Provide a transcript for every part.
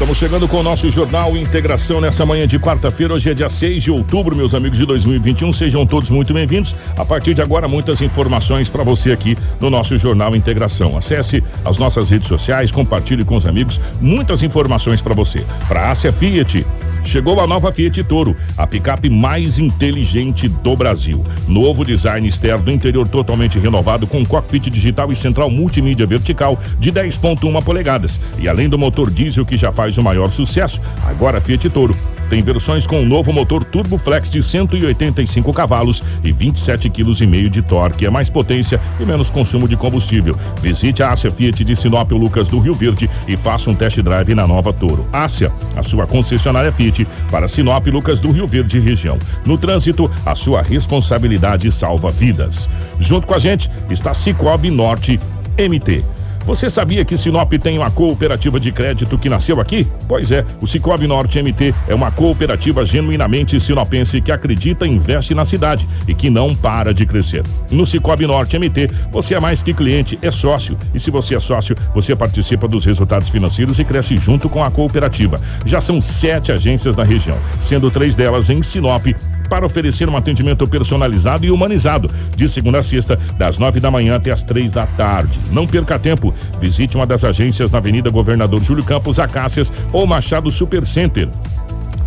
Estamos chegando com o nosso Jornal Integração nessa manhã de quarta-feira. Hoje é dia 6 de outubro, meus amigos de 2021. Sejam todos muito bem-vindos. A partir de agora, muitas informações para você aqui no nosso Jornal Integração. Acesse as nossas redes sociais, compartilhe com os amigos. Muitas informações para você. Para a Ásia Fiat. Chegou a nova Fiat Toro, a picape mais inteligente do Brasil. Novo design externo, interior totalmente renovado com cockpit digital e central multimídia vertical de 10.1 polegadas. E além do motor diesel que já faz o maior sucesso, agora a Fiat Toro tem versões com o novo motor Turbo Flex de 185 cavalos e 27 kg e meio de torque, é mais potência e menos consumo de combustível. Visite a Ásia Fiat de Sinop Lucas do Rio Verde e faça um test drive na nova Toro. Ásia, a sua concessionária Fiat para Sinop Lucas do Rio Verde região. No trânsito, a sua responsabilidade salva vidas. Junto com a gente está Cicobi Norte MT. Você sabia que Sinop tem uma cooperativa de crédito que nasceu aqui? Pois é, o Cicobi Norte MT é uma cooperativa genuinamente sinopense que acredita e investe na cidade e que não para de crescer. No Cicobi Norte MT, você é mais que cliente, é sócio. E se você é sócio, você participa dos resultados financeiros e cresce junto com a cooperativa. Já são sete agências na região, sendo três delas em Sinop para oferecer um atendimento personalizado e humanizado, de segunda a sexta, das nove da manhã até as três da tarde. Não perca tempo, visite uma das agências na Avenida Governador Júlio Campos Acácias ou Machado Supercenter.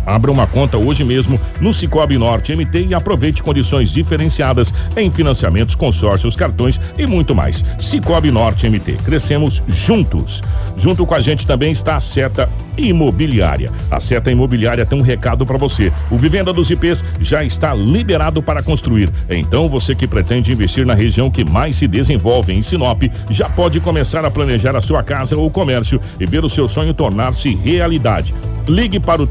Abra uma conta hoje mesmo no Cicobi Norte MT e aproveite condições diferenciadas em financiamentos, consórcios, cartões e muito mais. Cicobi Norte MT, crescemos juntos. Junto com a gente também está a Seta Imobiliária. A Seta Imobiliária tem um recado para você. O Vivenda dos IPs já está liberado para construir. Então você que pretende investir na região que mais se desenvolve em Sinop, já pode começar a planejar a sua casa ou comércio e ver o seu sonho tornar-se realidade. Ligue para o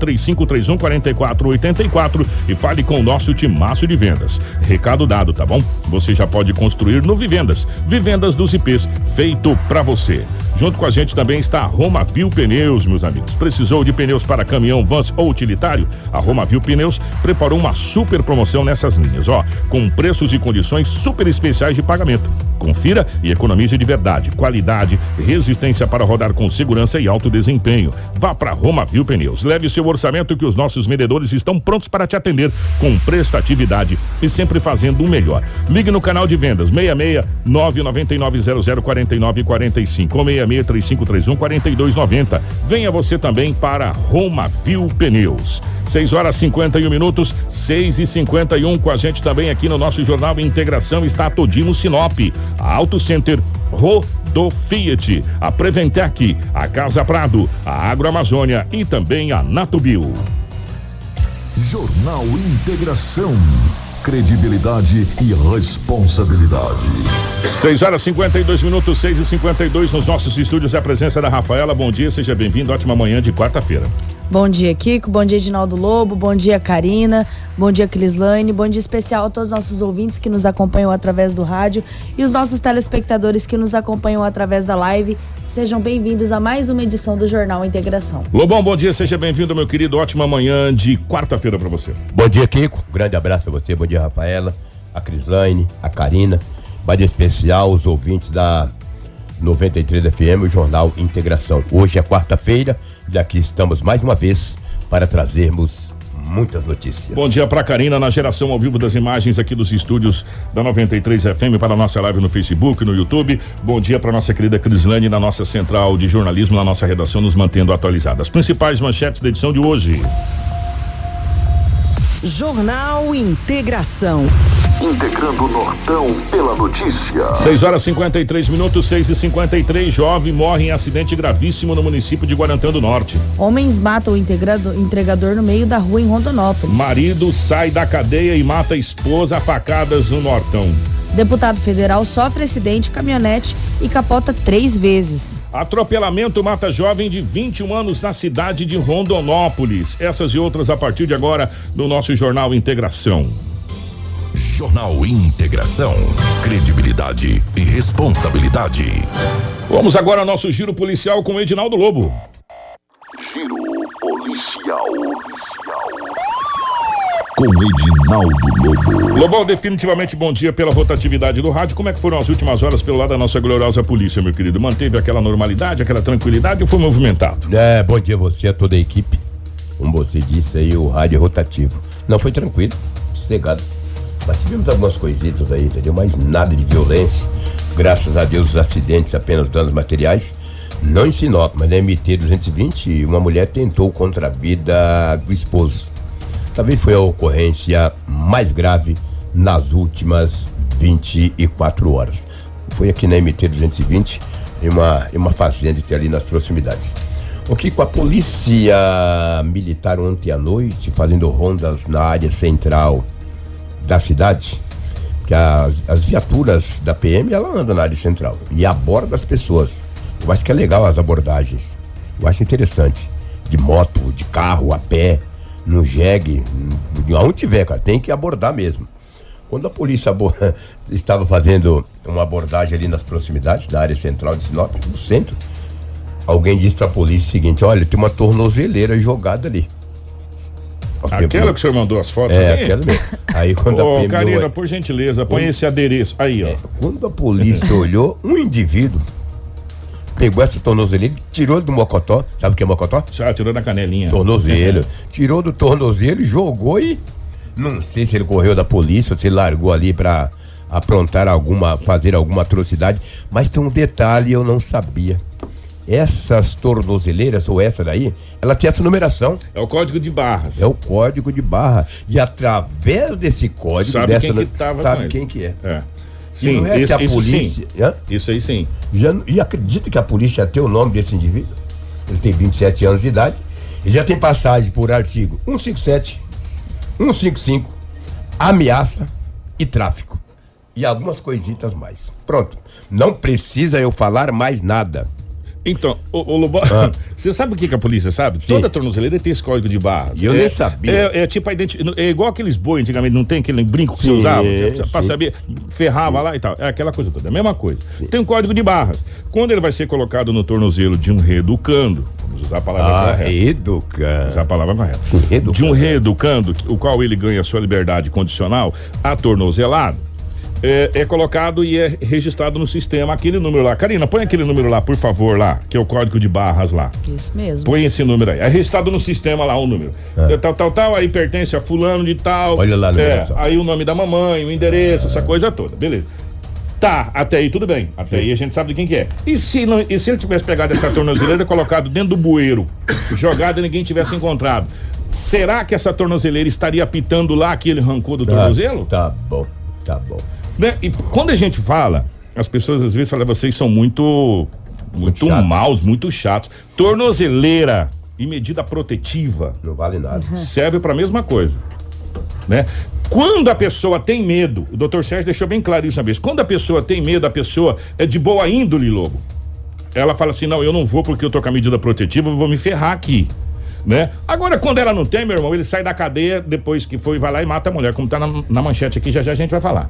3531 4484 e fale com o nosso timaço de vendas. Recado dado, tá bom? Você já pode construir no Vivendas. Vivendas dos IPs, feito para você. Junto com a gente também está a Roma Viu Pneus, meus amigos. Precisou de pneus para caminhão, vans ou utilitário? A Roma Viu Pneus preparou uma super promoção nessas linhas, ó, com preços e condições super especiais de pagamento. Confira e economize de verdade, qualidade, resistência para rodar com segurança e alto desempenho. Vá para Roma Viu Pneus. Leve seu orçamento que os nossos vendedores estão prontos para te atender com prestatividade e sempre fazendo o melhor. Ligue no canal de vendas 66 999 0049 45 ou 66 3531 4290. Venha você também para Roma Viu Pneus. 6 horas 51 minutos, 6 e 51 com a gente também aqui no nosso jornal Integração está Todimo Sinop, Auto Center Rodo Fiat, a Preventec, a Casa Prado, a Agroamazônia e também a Natubio. Jornal Integração. Credibilidade e responsabilidade. 6 horas 52 minutos, 6 e 52 nos nossos estúdios. É a presença da Rafaela. Bom dia, seja bem-vindo. Ótima manhã de quarta-feira. Bom dia, Kiko. Bom dia, Edinaldo Lobo. Bom dia, Karina. Bom dia, Crislane. Bom dia especial a todos os nossos ouvintes que nos acompanham através do rádio e os nossos telespectadores que nos acompanham através da live. Sejam bem-vindos a mais uma edição do Jornal Integração. Lobão, bom dia, seja bem-vindo, meu querido. Ótima manhã de quarta-feira para você. Bom dia, Kiko. Grande abraço a você. Bom dia, Rafaela, a Crislaine, a Karina. Bom dia especial os ouvintes da 93 FM, o Jornal Integração. Hoje é quarta-feira e aqui estamos mais uma vez para trazermos muitas notícias. Bom dia para Karina na geração ao vivo das imagens aqui dos estúdios da 93 FM para a nossa live no Facebook, no YouTube. Bom dia para nossa querida Crislane na nossa central de jornalismo, na nossa redação, nos mantendo atualizados. As principais manchetes da edição de hoje. Jornal Integração. integrando o Nortão pela notícia. 6 horas 53 minutos, 6 e 53 Jovem morre em acidente gravíssimo no município de Guarantã do Norte. Homens matam o entregador no meio da rua em Rondonópolis. Marido sai da cadeia e mata a esposa a facadas no Nortão. Deputado federal sofre acidente caminhonete e capota três vezes. Atropelamento mata jovem de 21 anos na cidade de Rondonópolis. Essas e outras a partir de agora no nosso Jornal Integração. Jornal Integração. Credibilidade e responsabilidade. Vamos agora ao nosso giro policial com Edinaldo Lobo. Giro policial. Com Edinaldo Lobo. Lobão, definitivamente bom dia pela rotatividade do rádio. Como é que foram as últimas horas pelo lado da nossa gloriosa polícia, meu querido? Manteve aquela normalidade, aquela tranquilidade ou foi movimentado? É, bom dia a você, a toda a equipe. Como você disse aí, o rádio é rotativo. Não foi tranquilo, sossegado. Mas tivemos algumas coisitas aí, entendeu? Mas nada de violência. Graças a Deus, os acidentes, apenas danos materiais. Não em Sinop, mas na MT 220, uma mulher tentou contra a vida do esposo. Talvez foi a ocorrência mais grave nas últimas 24 horas. Foi aqui na MT 220, em uma, em uma fazenda que tem ali nas proximidades. O que com a polícia militar ontem à noite, fazendo rondas na área central da cidade, que as, as viaturas da PM ela anda na área central e aborda as pessoas. Eu acho que é legal as abordagens. Eu acho interessante. De moto, de carro, a pé, no jegue, onde tiver, cara, tem que abordar mesmo. Quando a polícia estava fazendo uma abordagem ali nas proximidades da área central de Sinop, no centro, alguém disse para a polícia o seguinte: olha, tem uma tornozeleira jogada ali. Aquela que o senhor mandou as fotos? É, aquela mesmo. Aí quando Ô, a PM Karina, por gentileza, põe esse adereço. Aí, ó. É, quando a polícia olhou, um indivíduo pegou essa tornozeleira, tirou do mocotó, sabe o que é mocotó? Já tirou da canelinha. Tornozelo. tirou do tornozelo, jogou e não sei se ele correu da polícia ou se ele largou ali pra aprontar alguma, fazer alguma atrocidade, mas tem um detalhe eu não sabia essas tornozeleiras, ou essa daí, ela tem essa numeração. É o código de barras. É o código de barra. E através desse código, sabe dessa, quem que tava sabe quem que é. É. Sim, não é isso, que a polícia. Sim. Isso aí sim. Já, e acredita que a polícia tem o nome desse indivíduo? Ele tem 27 anos de idade. Ele já tem passagem por artigo 157, 155, ameaça e tráfico. E algumas coisitas mais. Pronto. Não precisa eu falar mais nada. Então, o, o Lobo, ah. você sabe o que, que, a polícia sabe? Sim. Toda tornozeleira tem esse código de barras. Eu é, nem sabia. É, é tipo a identidade. É igual aqueles boi antigamente, não tem aquele brinco que sim, você usava? Sim. Pra saber, ferrava sim. lá e tal. É aquela coisa toda. É a mesma coisa. Tem um código de barras. Quando ele vai ser colocado no tornozelo de um reeducando, vamos usar a palavra ah, correta. Reeducando. Usar a palavra correta. Sim, reeducando. De um reeducando, o qual ele ganha sua liberdade condicional, atornozelado é, é, colocado e é registrado no sistema aquele número lá. Karina, põe aquele número lá, por favor, lá, que é o código de barras lá. Isso mesmo. Põe esse número aí. É registrado no sistema lá o número. É. Tal, tal, tal, aí pertence a fulano de tal. Olha lá, é, Aí o nome da mamãe, o endereço, essa coisa toda. Beleza. Tá, até aí tudo bem. Até Sim. aí a gente sabe de quem que é. E se, não, e se ele tivesse pegado essa tornozeleira e colocado dentro do bueiro, jogado e ninguém tivesse encontrado? Será que essa tornozeleira estaria apitando lá que ele arrancou do tornozelo? Tá bom, tá bom. Né? E quando a gente fala, as pessoas às vezes falam, vocês são muito, muito, muito maus, muito chatos. Tornozeleira e medida protetiva. Não vale nada. Uhum. Serve para a mesma coisa. Né? Quando a pessoa tem medo, o doutor Sérgio deixou bem claro isso uma vez. Quando a pessoa tem medo, a pessoa é de boa índole, lobo. Ela fala assim: não, eu não vou porque eu tô com a medida protetiva, eu vou me ferrar aqui. Né? Agora, quando ela não tem, meu irmão, ele sai da cadeia depois que foi, vai lá e mata a mulher, como tá na, na manchete aqui, já já a gente vai falar.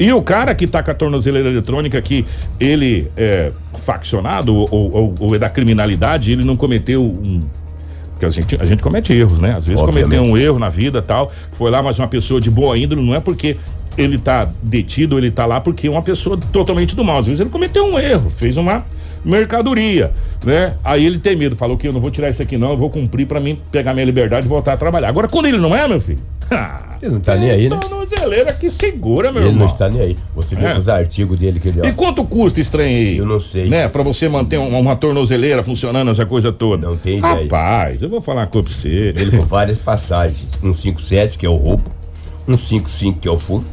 E o cara que tá com a tornozeleira eletrônica, que ele é faccionado ou, ou, ou é da criminalidade, ele não cometeu um porque a gente, a gente comete erros, né? Às vezes Obviamente. cometeu um erro na vida tal. Foi lá, mas uma pessoa de boa índole, não é porque ele tá detido, ele tá lá porque é uma pessoa totalmente do mal. Às vezes ele cometeu um erro, fez uma mercadoria, né? Aí ele tem medo, falou que eu não vou tirar isso aqui não, eu vou cumprir para mim pegar minha liberdade e voltar a trabalhar. Agora, quando ele não é, meu filho, ele não tá nem aí, né? Tornozeleira que segura, meu ele irmão. Ele não está nem aí. Você viu é. os artigos dele que ele... Ó. E quanto custa esse trem aí? Eu não sei. Né? Pra você manter uma, uma tornozeleira funcionando, essa coisa toda. Não tem ideia. Rapaz, eu vou falar uma coisa pra você. Ele com várias passagens. 157, que é o roubo. 155, que é o furto.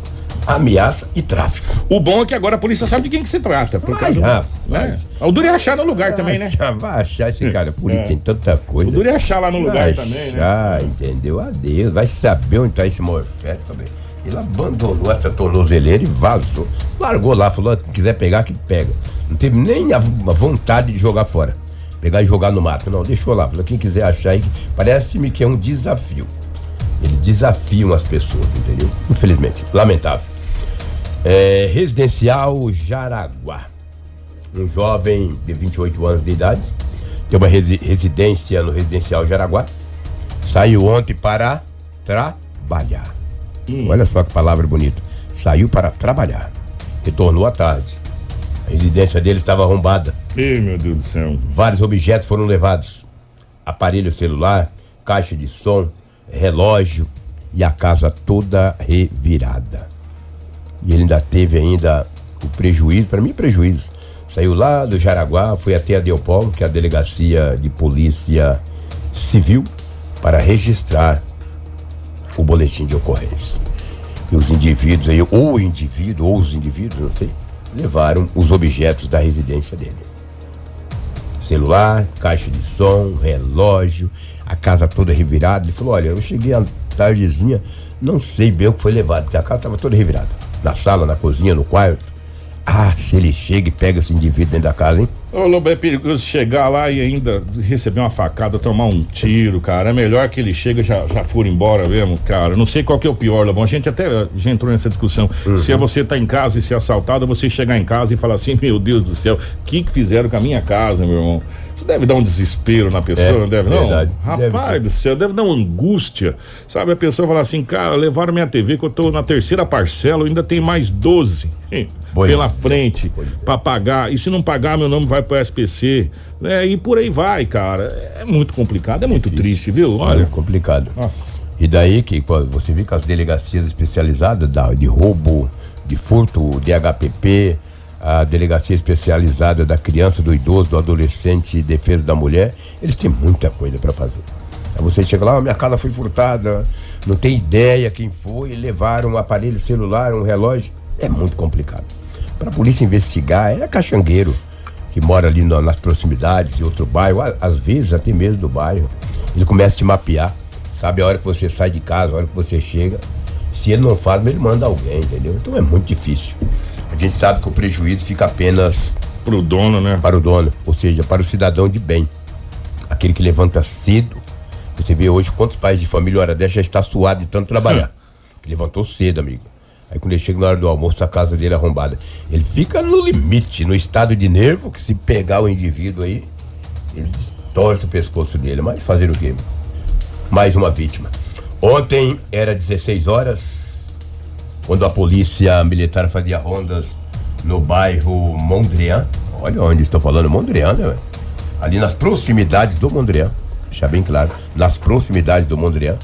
Ameaça e tráfico. O bom é que agora a polícia sabe de quem que se trata. Por Vai, causa, rapaz. né? O duro é achar no lugar também, né? Já vai achar esse cara, por isso É. tem tanta coisa. O duro é achar lá no lugar vai também, né? achar, entendeu? Adeus, vai saber onde tá esse morfete também. Ele abandonou essa tornozeleira e vazou. Largou lá, falou, "Se quiser pegar, que pega. Não teve nem a, a vontade de jogar fora. Pegar e jogar no mato. Não, deixou lá. Falou, quem quiser achar aí, parece-me que é um desafio. Eles desafiam as pessoas, entendeu? Infelizmente, lamentável. É, residencial Jaraguá. Um jovem de 28 anos de idade tem uma resi- residência no residencial Jaraguá. Saiu ontem para trabalhar. Olha só que palavra bonita. Saiu para trabalhar. Retornou à tarde. A residência dele estava arrombada. Ih, meu Deus do céu. Vários objetos foram levados: aparelho celular, caixa de som, relógio e a casa toda revirada. E ele ainda teve ainda o prejuízo, para mim prejuízo. Saiu lá do Jaraguá, foi até a Deopol, que é a delegacia de polícia civil, para registrar o boletim de ocorrência. E os indivíduos aí, ou o indivíduo, ou os indivíduos, não sei, levaram os objetos da residência dele celular, caixa de som, relógio, a casa toda revirada. Ele falou: Olha, eu cheguei à tardezinha, não sei bem o que foi levado, porque a casa estava toda revirada. Na sala, na cozinha, no quarto. Ah, se ele chega e pega esse indivíduo dentro da casa, hein? Ô, Lobo, é perigoso chegar lá e ainda receber uma facada, tomar um tiro, cara. É melhor que ele chega e já, já for embora mesmo, cara. Não sei qual que é o pior, Lobão. A gente até já entrou nessa discussão. Se é você tá em casa e ser assaltado, é você chegar em casa e falar assim, meu Deus do céu, o que que fizeram com a minha casa, meu irmão? Isso deve dar um desespero na pessoa, É, não deve não? verdade. Deve Rapaz ser. do céu, deve dar uma angústia. Sabe, a pessoa fala assim, cara, levaram minha TV que eu tô na terceira parcela, ainda tem mais 12 hein, Pois pela é. frente Pois é. pagar. E se não pagar, meu nome vai pro SPC. Né? E por aí vai, cara. É muito complicado, é muito triste, viu? Olha, Olha. complicado. Nossa. E daí que você vê que as delegacias especializadas da, de roubo, de furto, DHPP, a delegacia especializada da criança, do idoso, do adolescente e defesa da mulher, eles têm muita coisa para fazer. Aí você chega lá, "Ah, minha casa foi furtada, não tem ideia quem foi, levaram um aparelho celular, um relógio. É muito complicado. Para a polícia investigar, é caxangueiro que mora ali na- nas proximidades de outro bairro, às vezes até mesmo do bairro. Ele começa a te mapear, sabe a hora que você sai de casa, a hora que você chega. Se ele não faz, ele manda alguém, entendeu? Então é muito difícil. A gente sabe que o prejuízo fica apenas Pro dono, né? para o dono, ou seja, para o cidadão de bem. Aquele que levanta cedo. Você vê hoje quantos pais de família, hora dessa, já está suado de tanto trabalhar. levantou cedo, amigo. Aí quando ele chega na hora do almoço, a casa dele é arrombada. Ele fica no limite, no estado de nervo, que se pegar o indivíduo aí, ele torce o pescoço dele. Mas fazer o quê? Mais uma vítima. Ontem era 16 horas, quando a polícia militar fazia rondas no bairro Mondrian. Olha onde estou falando, Mondrian, né? Ali nas proximidades do Mondrian. Deixar bem claro, nas proximidades do Mondrian.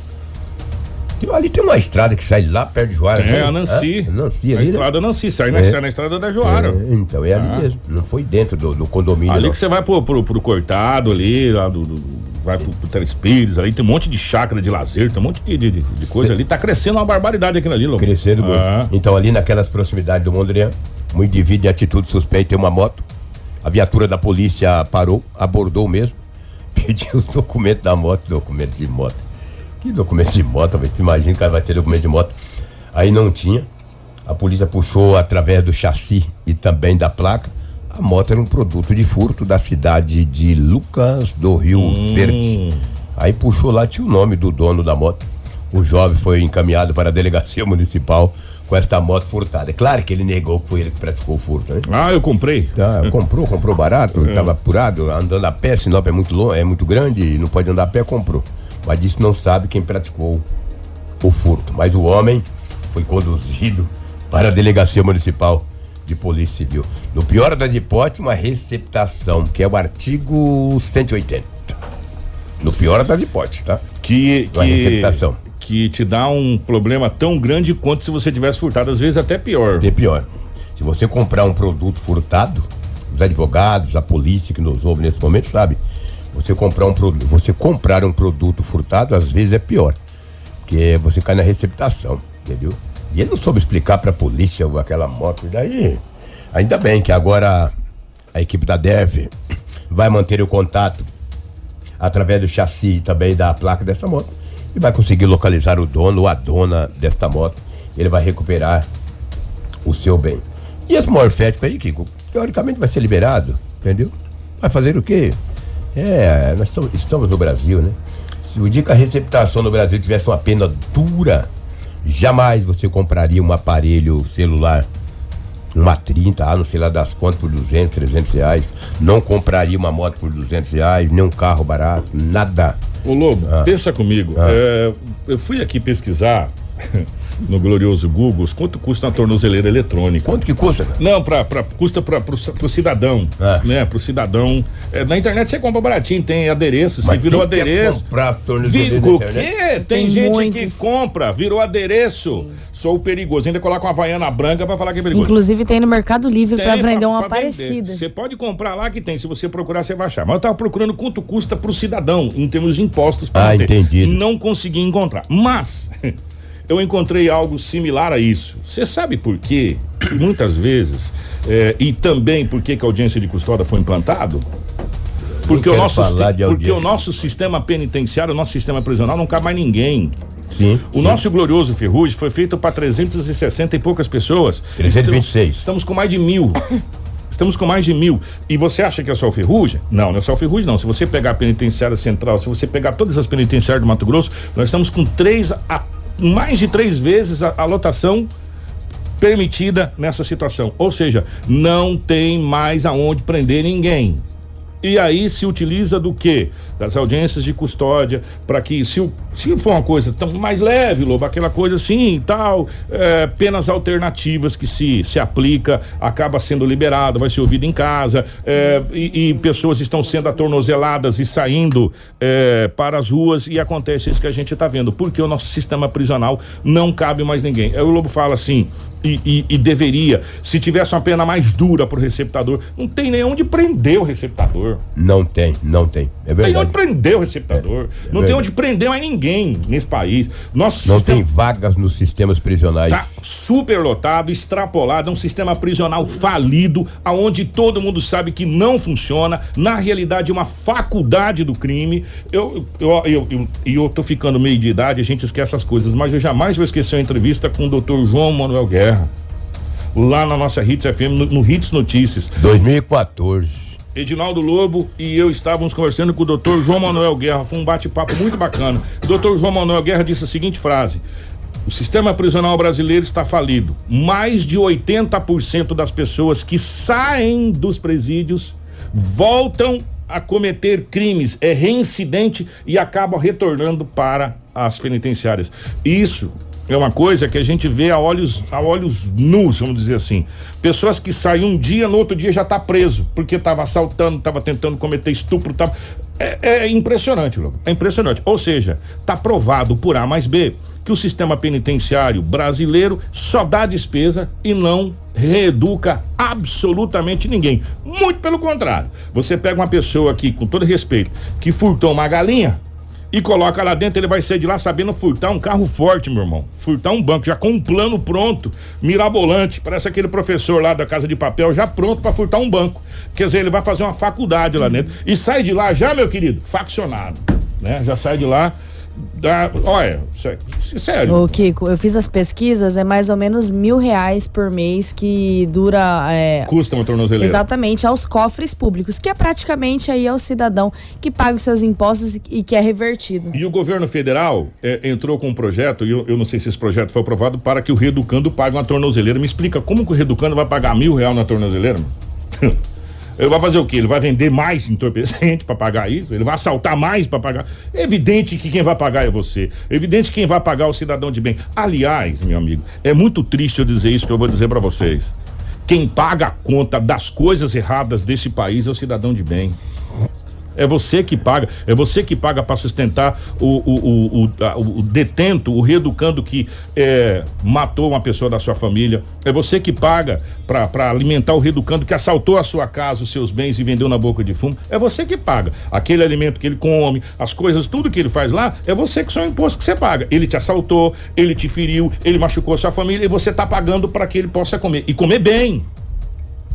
Tem- Ali tem uma estrada que sai lá perto de Joara. É, né? a Nancy. É, Nancy a ali. né? estrada Nancy, sai na, É. sai na estrada da Joara. É, então, é ali Ah. mesmo. Não foi dentro do, do condomínio. Ali não. que você vai pro, pro, pro cortado ali, lá do, do- vai pro, pro Telespires, ali tem um monte de chácara de lazer, tem um monte de, de, de coisa ali. Tá crescendo uma barbaridade aquilo ali, louco. Crescendo muito. Ah. Então, ali naquelas proximidades do Mondrian, um indivíduo de atitude suspeita em uma moto. A viatura da polícia parou, abordou mesmo, pediu os documentos da moto, documentos de moto. Que documento de moto, velho? Tu imagina que o cara vai ter documento de moto. Aí não tinha. A polícia puxou através do chassi e também da placa. A moto era um produto de furto da cidade de Lucas do Rio Verde. Aí puxou lá, tinha o nome do dono da moto. O jovem foi encaminhado para a delegacia municipal com esta moto furtada. É claro que ele negou que foi ele que praticou o furto, né? Ah, eu comprei. Ah, comprou, comprou barato, estava apurado, andando a pé, Sinop é muito longe, é muito grande, não pode andar a pé, comprou. Mas disse que não sabe quem praticou o furto. Mas o homem foi conduzido para a delegacia municipal de polícia civil. No pior das hipóteses, uma receptação, que é o artigo 180. No pior das hipóteses, tá? Que, Uma que, receptação. que te dá um problema tão grande quanto se você tivesse furtado, às vezes até pior. Até pior. Se você comprar um produto furtado, os advogados, a polícia que nos ouve nesse momento sabe. Você comprar um produto, você comprar um produto furtado, às vezes é pior. Porque você cai na receptação, entendeu? E ele não soube explicar pra polícia aquela moto. E daí, ainda bem que agora a equipe da DEV vai manter o contato através do chassi e também da placa dessa moto e vai conseguir localizar o dono ou a dona desta moto. Ele vai recuperar o seu bem. E esse morfético aí, Kiko, teoricamente vai ser liberado, entendeu? Vai fazer o quê? É, nós estamos no Brasil, né? Se o dia que a receptação no Brasil tivesse uma pena dura, jamais você compraria um aparelho celular uma 30, ah, não sei lá das quantas, por 200, 300 reais. Não compraria uma moto por 200 reais, nem um carro barato, nada. Ô Lobo, ah. pensa comigo. Ah. É, eu fui aqui pesquisar no glorioso Google quanto custa uma tornozeleira eletrônica. Quanto que custa? Não, pra, pra, custa para pro, pro cidadão, é. né? Pro cidadão. É, na internet você compra baratinho, tem adereço, você virou adereço. Comprar tornozeleira o quê? Tem, tem gente muitos. que compra, virou adereço. Sim. Sou perigoso. Ainda coloca uma havaiana branca para falar que é perigoso. Inclusive tem no Mercado Livre para vender uma parecida. Você pode comprar lá que tem, se você procurar você vai achar. Mas eu tava procurando quanto custa pro cidadão em termos de impostos para ah, entendi. Não consegui encontrar. Mas eu encontrei algo similar a isso. Você sabe por quê? Que muitas vezes, é, e também por que a audiência de custódia foi implantado? Porque, o nosso, porque o nosso sistema penitenciário, o nosso sistema prisional não cabe mais ninguém. Sim, o sim. nosso glorioso Ferrugem foi feito para 360 e poucas pessoas. 326. Estamos com mais de mil. Estamos com mais de mil. E você acha que é só o Ferrugem? Não, não é só o Ferrugem, não. Se você pegar a penitenciária central, se você pegar todas as penitenciárias do Mato Grosso, nós estamos com três a mais de três vezes a, a lotação permitida nessa situação. Ou seja, não tem mais aonde prender ninguém. E aí se utiliza do que? Das audiências de custódia, para que, se, se for uma coisa tão mais leve, Lobo, aquela coisa assim e tal, é, penas alternativas que se, se aplica, acaba sendo liberado, vai ser ouvido em casa, é, e, e, pessoas estão sendo atornozeladas e saindo é, para as ruas, e acontece isso que a gente está vendo, porque o nosso sistema prisional não cabe mais ninguém. Aí o Lobo fala assim: e, e, e, deveria. Se tivesse uma pena mais dura para o receptador, não tem nem onde prender o receptador. Não tem, não tem. É verdade. Tem onde prender o receptador. É, é não tem onde prender mais ninguém nesse país. Nosso não sistema... tem vagas nos sistemas prisionais. Tá super lotado, extrapolado, é um sistema prisional falido, aonde todo mundo sabe que não funciona. Na realidade, é uma faculdade do crime. Eu, eu, eu, eu, eu, tô ficando meio de idade, a gente esquece as coisas, mas eu jamais vou esquecer a entrevista com o doutor João Manuel Guerra lá na nossa Hits FM, no, no Hits Notícias. 2014. Edinaldo Lobo e eu estávamos conversando com o doutor João Manuel Guerra. Foi um bate-papo muito bacana. O doutor João Manuel Guerra disse a seguinte frase: O sistema prisional brasileiro está falido. Mais de 80% das pessoas que saem dos presídios voltam a cometer crimes, é reincidente e acabam retornando para as penitenciárias. Isso é uma coisa que a gente vê a olhos, a olhos nus, vamos dizer assim. Pessoas que saem um dia, no outro dia já está preso, porque estava assaltando, estava tentando cometer estupro. Tava... É, é impressionante, Lobo. É impressionante. Ou seja, está provado por A mais B que o sistema penitenciário brasileiro só dá despesa e não reeduca absolutamente ninguém. Muito pelo contrário. Você pega uma pessoa aqui, com todo respeito, que furtou uma galinha, e coloca lá dentro, ele vai sair de lá sabendo furtar um carro forte, meu irmão. Furtar um banco, já com um plano pronto, mirabolante. Parece aquele professor lá da Casa de Papel, já pronto para furtar um banco. Quer dizer, ele vai fazer uma faculdade lá dentro. E sai de lá já, meu querido, faccionado. Né? Já sai de lá da, olha, sério. Ô, Kiko, eu fiz as pesquisas, é mais ou menos mil reais por mês que dura. É, Custa uma tornozeleira. Exatamente, aos cofres públicos, que é praticamente aí ao cidadão que paga os seus impostos e que é revertido. E o governo federal é, entrou com um projeto, e eu, eu, não sei se esse projeto foi aprovado, para que o reeducando pague uma tornozeleira. Me explica como que o reeducando vai pagar mil reais na tornozeleira? Ele vai fazer o quê? Ele vai vender mais entorpecente para pagar isso? Ele vai assaltar mais para pagar? É evidente que quem vai pagar é você. É evidente que quem vai pagar é o cidadão de bem. Aliás, meu amigo, é muito triste eu dizer isso que eu vou dizer para vocês. Quem paga a conta das coisas erradas desse país é o cidadão de bem. É você que paga, é você que paga para sustentar o, o, o, o, detento, o reeducando que é, matou uma pessoa da sua família. É você que paga para alimentar o reeducando que assaltou a sua casa, os seus bens e vendeu na boca de fumo. É você que paga. Aquele alimento que ele come, as coisas, tudo que ele faz lá, é você que são imposto que você paga. Ele te assaltou, ele te feriu, ele machucou a sua família e você tá pagando para que ele possa comer. E comer bem.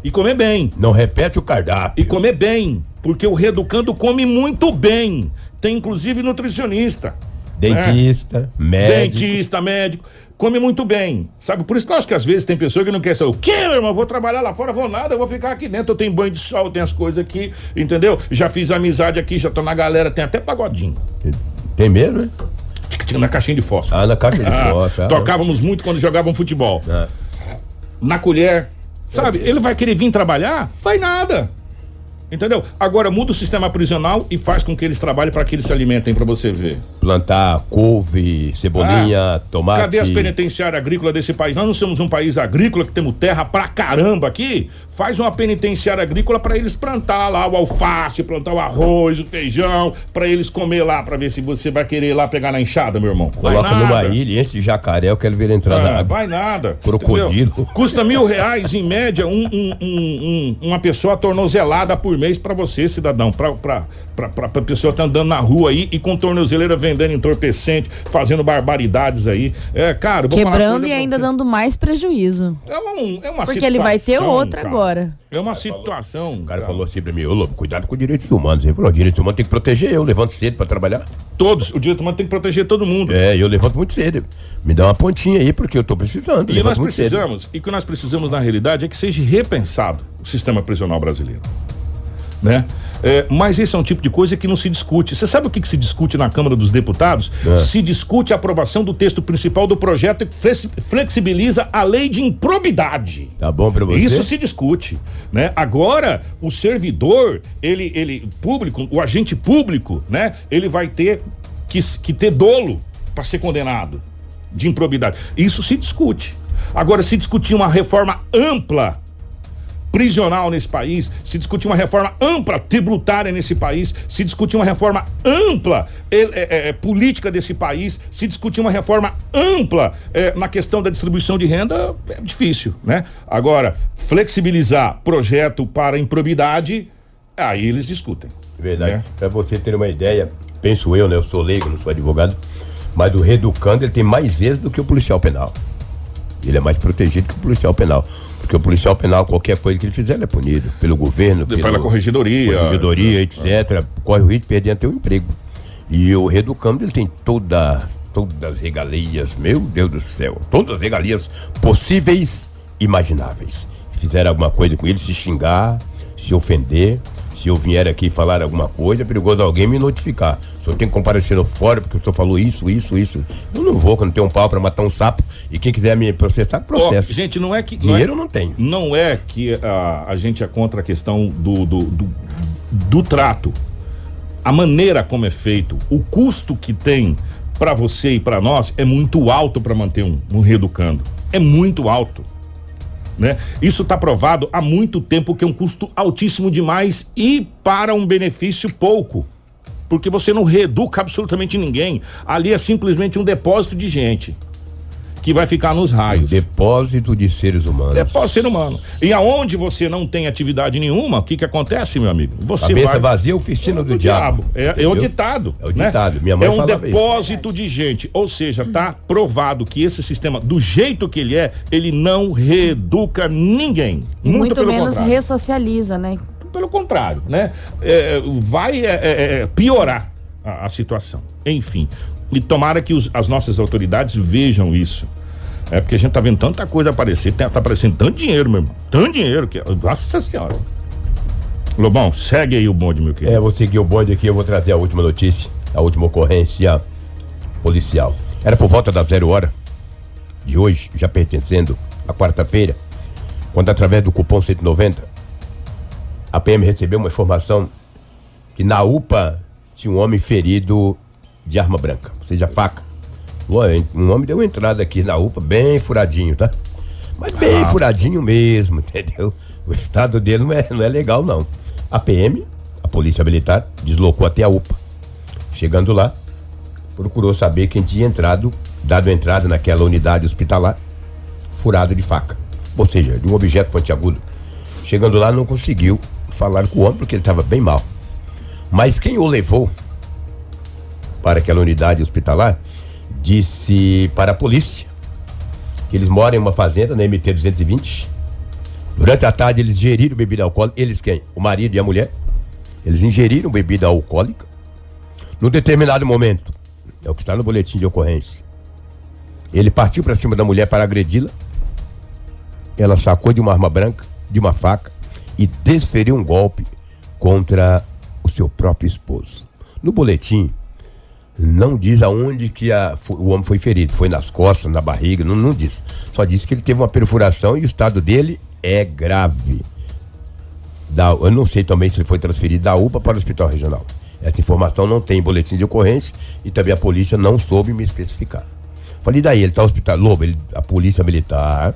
E comer bem. Não repete o cardápio. E comer bem, porque o reeducando come muito bem. Tem inclusive nutricionista. Dentista, médico. Dentista, médico. Come muito bem, sabe? Por isso que eu acho que às vezes tem pessoa que não quer saber. O quê, meu irmão? Vou trabalhar lá fora, vou nada, eu vou ficar aqui dentro. Eu tenho banho de sol, tem as coisas aqui, entendeu? Já fiz amizade aqui, já tô na galera, tem até pagodinho. Tem medo, né? Na caixinha de fósforo. Ah, na caixa de Ah, foto. ah. tocávamos muito quando jogavam futebol. Ah. Na colher. Sabe? Ele vai querer vir trabalhar? Vai nada. Entendeu? Agora muda o sistema prisional e faz com que eles trabalhem para que eles se alimentem para você ver. Plantar couve, cebolinha, Ah, tomate. Cadê as penitenciárias agrícolas desse país? Nós não somos um país agrícola que temos terra pra caramba aqui. Faz uma penitenciária agrícola para eles plantar lá o alface, plantar o arroz, o feijão, para eles comer lá, para ver se você vai querer ir lá pegar na enxada, meu irmão. Vai Coloca nada. numa ilha, enche de jacaré, eu quero ver ele entrar na Ah, água. vai nada. Crocodilo. entendeu? Custa mil reais, em média, um- um- um- uma pessoa tornozelada por mês pra você, cidadão. Pra, pra pessoa tá andando na rua aí e com tornozeleira vendendo entorpecente, fazendo barbaridades aí. É, cara, Quebrando e ainda você. dando mais prejuízo. É, um, é uma Porque ele vai ter situação, outra cara. agora. É uma situação. O cara falou assim pra mim, ô Lobo, cuidado com direitos humanos. Ele falou, direitos humanos tem que proteger eu, levanto cedo pra trabalhar. Todos, o direito humano tem que proteger todo mundo. É, eu levanto muito cedo. Me dá uma pontinha aí, porque eu tô precisando. E nós muito cedo. precisamos, e o que nós precisamos na realidade é que seja repensado o sistema prisional brasileiro. Né? É, mas esse é um tipo de coisa que não se discute. Você sabe o que, que se discute na Câmara dos Deputados? É. Se discute a aprovação do texto principal do projeto que flex- flexibiliza a lei de improbidade. Tá bom pra você? Isso se discute, né? Agora, o servidor, ele, ele público, o agente público, né? Ele vai ter que, que ter dolo para ser condenado de improbidade. Isso se discute. Agora, se discutir uma reforma ampla prisional nesse país, se discutir uma reforma ampla tributária nesse país, se discutir uma reforma ampla eh, eh, política desse país, se discutir uma reforma ampla eh, na questão da distribuição de renda, é difícil, né? Agora, flexibilizar projeto para improbidade, aí eles discutem. Verdade. É. Pra você ter uma ideia, penso eu, né? Eu sou leigo, não sou advogado, mas o reeducando ele tem mais vezes do que o policial penal. Ele é mais protegido que o policial penal. Porque o policial penal, qualquer coisa que ele fizer, ele é punido pelo governo, Pela pelo, corregedoria. corregedoria, etc. Corre o risco de perder até o emprego. E o reeducando, ele tem toda, todas as regalias, meu Deus do céu, todas as regalias possíveis e imagináveis. Se fizer alguma coisa com ele, se xingar, se ofender, se eu vier aqui falar alguma coisa, é perigoso alguém me notificar. Eu tenho que comparecer no fórum porque o senhor falou isso, isso, isso, eu não vou, quando tem um pau pra matar um sapo. E quem quiser me processar, processo. gente, não é que. Dinheiro não, é, não tem. Não é que a, a gente é contra a questão do, do, do, do trato. A maneira como é feito, o custo que tem para você e para nós é muito alto para manter um, um reeducando. É muito alto. Né? Isso está provado há muito tempo que é um custo altíssimo demais e para um benefício pouco. Porque você não reeduca absolutamente ninguém. Ali é simplesmente um depósito de gente que vai ficar nos raios. Depósito de seres humanos. É pode ser humano. E aonde você não tem atividade nenhuma, o que que acontece, meu amigo? Você Cabeça vai vazia, oficina do, do diabo. É, é o ditado. É o né? ditado. Minha mãe É um falava isso. depósito de gente. Ou seja, tá provado que esse sistema, do jeito que ele é, ele não reeduca ninguém. E muito, pelo menos contrário. ressocializa, né? Pelo contrário, né? É, vai é, é, é, piorar a, a situação. Enfim. E tomara que os- as nossas autoridades vejam isso. É porque a gente tá vendo tanta coisa aparecer, tá, aparecendo tanto dinheiro, meu irmão. Tanto dinheiro que. Nossa senhora. Lobão, segue aí o bonde, meu querido. É, vou seguir o bonde aqui, eu vou trazer a última notícia, a última ocorrência policial. Era por volta da zero hora de hoje, já pertencendo à quarta-feira, quando através do cupom 190, a PM recebeu uma informação que na UPA tinha um homem ferido de arma branca, ou seja, faca. Um homem deu entrada aqui na UPA bem furadinho, tá? Mas bem furadinho mesmo, entendeu? O estado dele não é, não é legal, não. A PM, a polícia militar deslocou até a UPA. Chegando lá, procurou saber quem tinha entrado, dado entrada naquela unidade hospitalar, furado de faca. Ou seja, de um objeto pontiagudo. Chegando lá, não conseguiu falar com o homem porque ele estava bem mal. Mas quem o levou para aquela unidade hospitalar disse para a polícia que eles moram em uma fazenda na MT 220. Durante a tarde eles ingeriram bebida alcoólica. Eles quem? O marido e a mulher. Eles ingeriram bebida alcoólica. Num determinado momento, é o que está no boletim de ocorrência. Ele partiu para cima da mulher para agredi-la. Ela sacou de uma arma branca, de uma faca, e desferiu um golpe contra o seu próprio esposo. No boletim, não diz aonde que a, o homem foi ferido. Foi nas costas, na barriga, não, não diz. Só diz que ele teve uma perfuração e o estado dele é grave. Da, eu não sei também se ele foi transferido da UPA para o hospital regional. Essa informação não tem boletim de ocorrência e também a polícia não soube me especificar. Falei daí, ele está no hospital. Lobo, ele, a polícia militar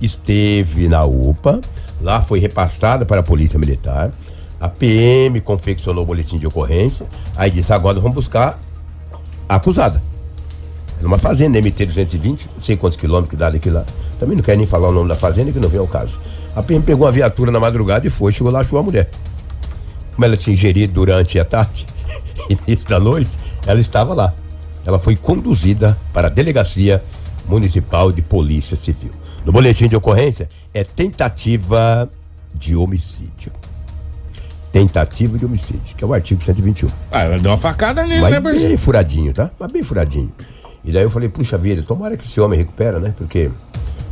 esteve na UPA, lá foi repassada para a polícia militar. A PM confeccionou o boletim de ocorrência, aí disse: agora vamos buscar a acusada. Numa fazenda MT-220, não sei quantos quilômetros dá daqui lá. Também não quero nem falar o nome da fazenda, que não vem ao caso. A PM pegou uma viatura na madrugada e foi, chegou lá, achou a mulher. Como ela tinha ingerido durante a tarde, início da noite, ela estava lá. Ela foi conduzida para a delegacia municipal de polícia civil. No boletim de ocorrência é tentativa de homicídio. Tentativa de homicídio, que é o artigo 121. Ah, ela deu uma facada nele, né, bem furadinho, tá? Mas bem furadinho. E daí eu falei, puxa vida, tomara que esse homem recupera, né? Porque.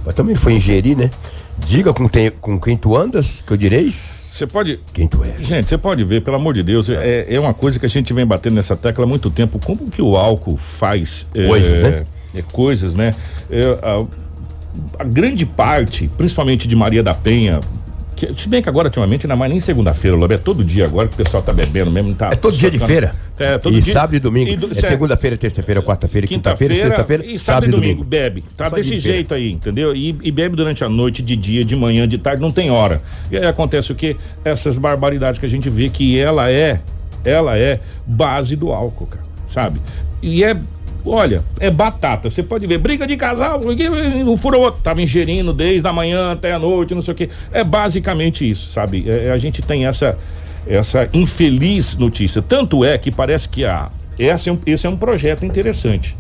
Mas também foi ingerir, né? Diga com, tem, com quem tu andas, que eu direi Você pode. quem tu és. Gente, você pode ver, pelo amor de Deus, é, é uma coisa que a gente vem batendo nessa tecla há muito tempo. Como que o álcool faz é, Coisas, né? é, coisas, né? É, a, a grande parte, principalmente de Maria da Penha, que, se bem que agora, ultimamente, não é mais nem segunda-feira, Lobo, é todo dia agora que o pessoal tá bebendo mesmo. Tá, É todo dia de feira. É, todo e dia. sábado e domingo. E do- é segunda-feira, terça-feira, quarta-feira, quinta-feira, sexta-feira, e sábado e domingo, bebe. Tá Só desse de feira. jeito aí, entendeu? E, e bebe durante a noite, de dia, de manhã, de tarde, não tem hora. E aí acontece o quê? Essas barbaridades que a gente vê que ela é, ela é base do álcool, cara, sabe? E é, olha, é batata. Você pode ver, briga de casal, um fura o outro. Tava ingerindo desde a manhã até a noite, não sei o quê. É basicamente isso, sabe? É, a gente tem essa essa infeliz notícia. Tanto é que parece que a, essa é um, esse é um projeto interessante.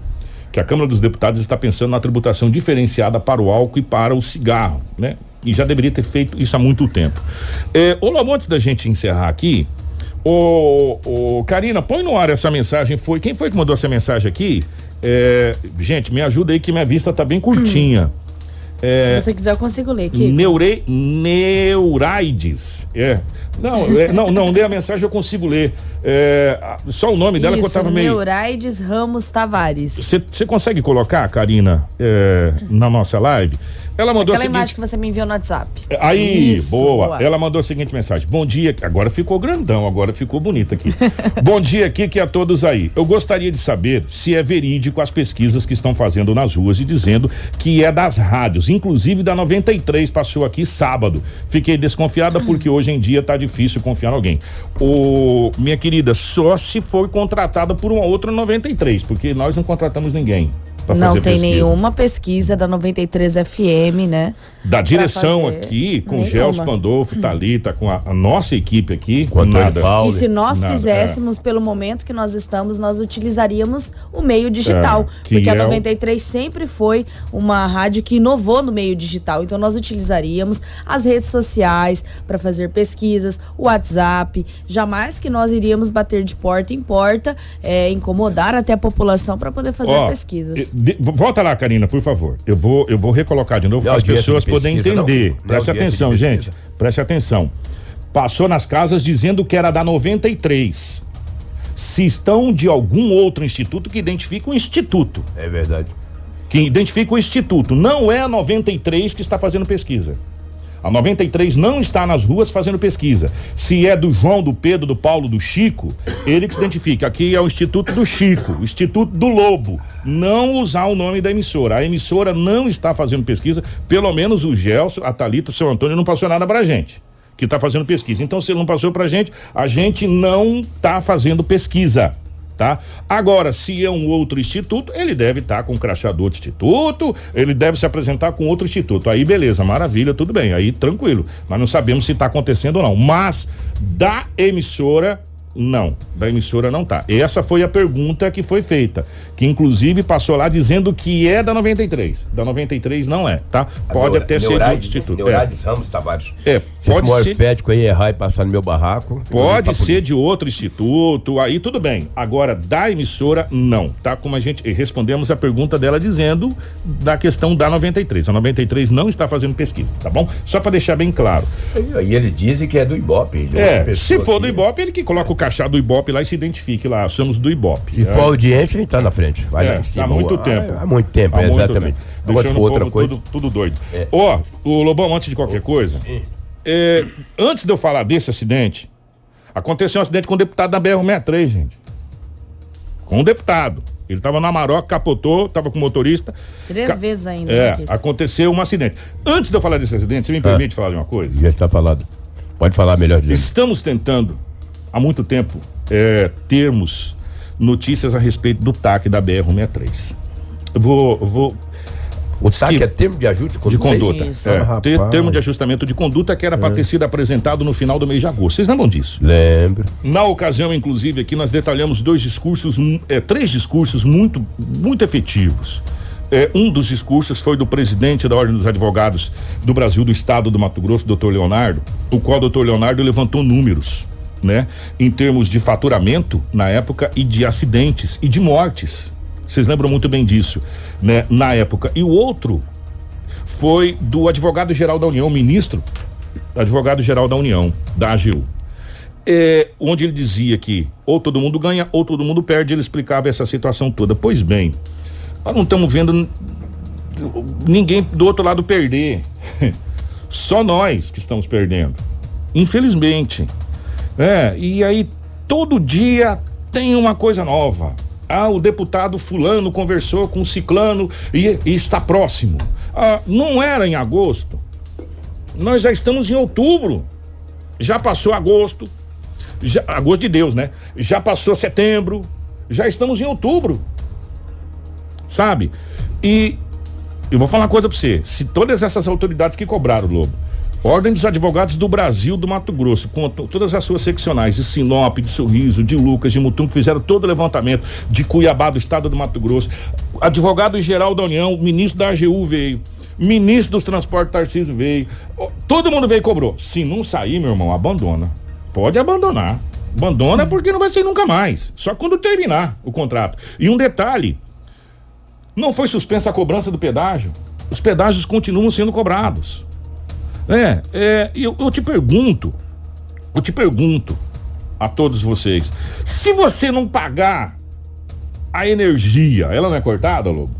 Que a Câmara dos Deputados está pensando na tributação diferenciada para o álcool e para o cigarro, né? E já deveria ter feito isso há muito tempo. É, Lobo, antes da gente encerrar aqui, ô, ô, Karina, põe no ar essa mensagem. Foi Quem foi que mandou essa mensagem aqui? É, gente, me ajuda aí que minha vista tá bem curtinha. É, Se você quiser, eu consigo ler aqui. Neure, Neuraides. É. Não, é, não, não, lê a mensagem, eu consigo ler. É, só o nome dela que eu Isso, tava meio. Neuraides Ramos Tavares. Você consegue colocar, Karina, é, na nossa live? Ela mandou Aquela a seguinte. imagem que você me enviou no WhatsApp. Aí, Isso, boa. boa. Ela mandou a seguinte mensagem: Bom dia. Agora ficou grandão, agora ficou bonito aqui. Bom dia, Kiki, a todos aí. Eu gostaria de saber se é verídico as pesquisas que estão fazendo nas ruas e dizendo que é das rádios, inclusive da 93 passou aqui sábado. Fiquei desconfiada porque hoje em dia tá difícil confiar em alguém. O, minha querida, só se for contratada por uma outra 93, porque nós não contratamos ninguém. Pra Não fazer tem pesquisa. nenhuma pesquisa da 93 FM, né? Da direção fazer aqui, com o nenhuma. Gelson Pandolfo, Thalita, com a, a nossa equipe aqui, Com o Antônio nada. E se nós Nada, fizéssemos pelo momento que nós estamos, nós utilizaríamos o meio digital. É, que porque a é o- 93 sempre foi uma rádio que inovou no meio digital. Então nós utilizaríamos as redes sociais para fazer pesquisas, o WhatsApp. Jamais que nós iríamos bater de porta em porta, é, incomodar até a população para poder fazer Ó, pesquisas. De- volta lá, Karina, por favor. Eu vou, eu vou recolocar de novo para as pessoas de poderem entender. não. Preste atenção, gente. Preste atenção. Passou nas casas dizendo que era da 93. Se estão de algum outro instituto que identifica o instituto. É verdade. que identifica o instituto. Não é a 93 que está fazendo pesquisa. A 93 não está nas ruas fazendo pesquisa. Se é do João, do Pedro, do Paulo, do Chico, ele que se identifica. Aqui é o Instituto do Chico, o Instituto do Lobo. Não usar o nome da emissora. A emissora não está fazendo pesquisa. Pelo menos o Gelson, a Thalita, o seu Antônio não passou nada pra gente. que está fazendo pesquisa. Então, se ele não passou pra gente, a gente não está fazendo pesquisa. Tá? Agora, se é um outro instituto, ele deve estar tá com o crachá do outro instituto, ele deve se apresentar com outro instituto. Aí, beleza, maravilha, tudo bem, aí tranquilo. Mas não sabemos se está acontecendo ou não. Mas da emissora não, da emissora não tá. Essa foi a pergunta que foi feita, que inclusive passou lá dizendo que é da 93. Da 93 não é, tá? Pode até ser de outro instituto. Neurades é. Ramos Tavares. É, pode ser. Fético aí errar e passar no meu barraco. Pode ser de outro instituto, aí tudo bem. Agora, da emissora, não, tá? Como a gente respondemos a pergunta dela dizendo da questão da 93. A 93 não está fazendo pesquisa, tá bom? Só para deixar bem claro. E eles dizem que é do Ibope. É, se for do Ibope, ele que coloca o caixa do Ibope lá e se identifique lá. Somos do Ibope. Se é. for audiência, a gente tá na frente. Vai é, lá em cima. Há muito tempo. Há, há muito tempo, há exatamente. Tempo. Agora for outra coisa. Tudo, tudo doido. É. Ó, é. oh, o Lobão, antes de qualquer coisa, é, antes de eu falar desse acidente, aconteceu um acidente com um deputado da BR-63, gente. Com um deputado. Ele estava na Maroca, capotou, estava com o motorista. Três ca... vezes ainda. É, né, aconteceu um acidente. Antes de eu falar desse acidente, você me ah. permite falar de uma coisa? Já está falado. Pode falar melhor disso. Estamos tentando há muito tempo é, termos notícias a respeito do TAC da BR-163. Vou, vou o TAC que, é termo de ajuste de conduta. De conduta. É, termo de ajustamento de conduta que era é. para ter sido apresentado no final do mês de agosto. Vocês lembram disso? Lembro. Na ocasião, inclusive, aqui nós detalhamos dois discursos, é, três discursos muito, muito efetivos. É, um dos discursos foi do presidente da Ordem dos Advogados do Brasil, do Estado do Mato Grosso, doutor Leonardo, o qual o doutor Leonardo levantou números né? Em termos de faturamento na época e de acidentes e de mortes. Vocês lembram muito bem disso, né? Na época. E o outro foi do advogado-geral da União, ministro, advogado-geral da União, da AGU. É, onde ele dizia que ou todo mundo ganha ou todo mundo perde, ele explicava essa situação toda. Pois bem, nós não estamos vendo ninguém do outro lado perder. Só nós que estamos perdendo. Infelizmente. É, e aí todo dia tem uma coisa nova. Ah, o deputado fulano conversou com o ciclano e, e está próximo. Ah, não era em agosto. Nós já estamos em outubro. Já passou agosto. Já, agosto de Deus, né? Já passou setembro. Já estamos em outubro. Sabe? E eu vou falar uma coisa pra você. Se todas essas autoridades que cobraram, Lobo, Ordem dos Advogados do Brasil do Mato Grosso, com todas as suas seccionais de Sinop, de Sorriso, de Lucas, de Mutum, que fizeram todo o levantamento de Cuiabá, do estado do Mato Grosso. Advogado-geral da União, ministro da AGU veio, ministro dos Transportes Tarcísio veio. Todo mundo veio e cobrou. Se não sair, meu irmão, abandona. Pode abandonar. Abandona porque não vai sair nunca mais. Só quando terminar o contrato. E um detalhe: não foi suspensa a cobrança do pedágio. Os pedágios continuam sendo cobrados. É, é eu, eu te pergunto, eu te pergunto a todos vocês, se você não pagar a energia, ela não é cortada, Lobo?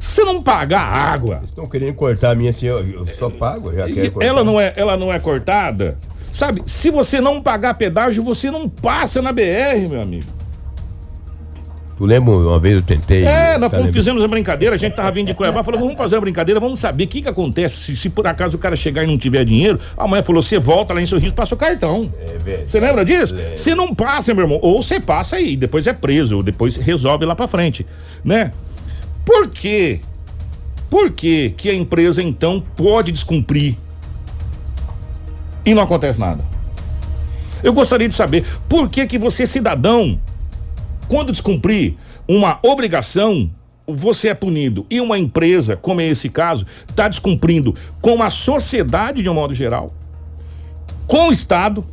Se não pagar a água. Estão querendo cortar a minha assim, eu, eu só pago, já quero cortar. Ela não é, ela não é cortada. Sabe, se você não pagar pedágio, você não passa na BR, meu amigo. Tu lembra uma vez eu tentei. É, nós fomos, fizemos a brincadeira, a gente tava vindo de Cuiabá, falou, vamos fazer uma brincadeira, vamos saber o que que acontece. Se, se, por acaso o cara chegar e não tiver dinheiro, a mãe falou, você volta lá em Sorriso, passa o cartão. É. Você lembra disso? Você não passa, meu irmão. Ou você passa aí, depois é preso, ou depois resolve lá pra frente, né? Por quê? Por que que a empresa então pode descumprir e não acontece nada? Eu gostaria de saber por que que você cidadão quando descumprir uma obrigação, você é punido. E uma empresa, como é esse caso, está descumprindo com a sociedade de um modo geral, com o Estado,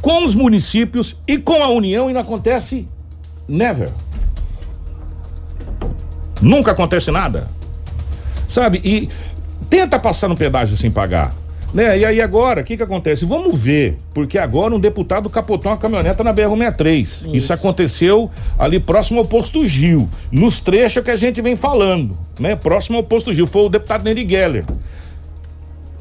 com os municípios e com a União e não acontece never. Nunca acontece nada. Sabe? E tenta passar no pedágio sem pagar. Né? E aí agora, o que que acontece? Vamos ver, porque agora um deputado capotou uma caminhoneta na BR-163. Isso. Isso. aconteceu ali próximo ao posto Gil, nos trechos que a gente vem falando, né? Próximo ao posto Gil, foi o deputado Nery Geller.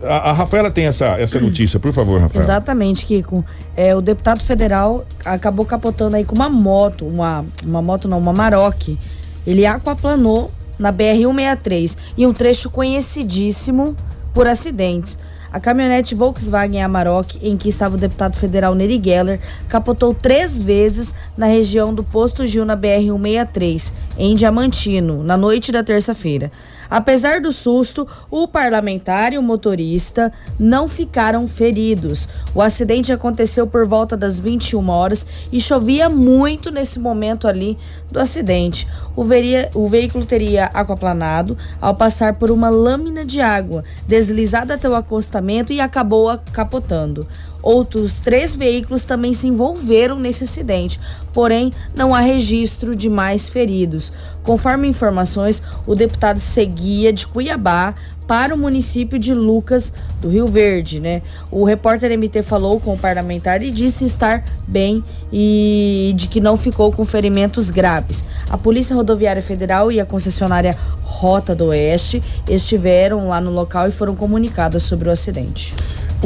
A, a, Rafaela tem essa, essa notícia, por favor, Rafaela. Exatamente, Kiko. É, o deputado federal acabou capotando aí com uma moto, uma, uma moto não, uma Maroc. Ele aquaplanou na BR-163, em um trecho conhecidíssimo por acidentes. A caminhonete Volkswagen Amarok, em que estava o deputado federal Neri Geller, capotou três vezes na região do posto Gil na BR-163, em Diamantino, na noite da terça-feira. Apesar do susto, o parlamentar e o motorista não ficaram feridos. O acidente aconteceu por volta das 21 horas e chovia muito nesse momento ali do acidente. O, veria, o veículo teria aquaplanado ao passar por uma lâmina de água, deslizada até o acostamento e acabou capotando. Outros três veículos também se envolveram nesse acidente, porém não há registro de mais feridos. Conforme informações, o deputado seguia de Cuiabá para o município de Lucas do Rio Verde, né? O repórter MT falou com o parlamentar e disse estar bem e de que não ficou com ferimentos graves. A Polícia Rodoviária Federal e a concessionária Rota do Oeste estiveram lá no local e foram comunicadas sobre o acidente.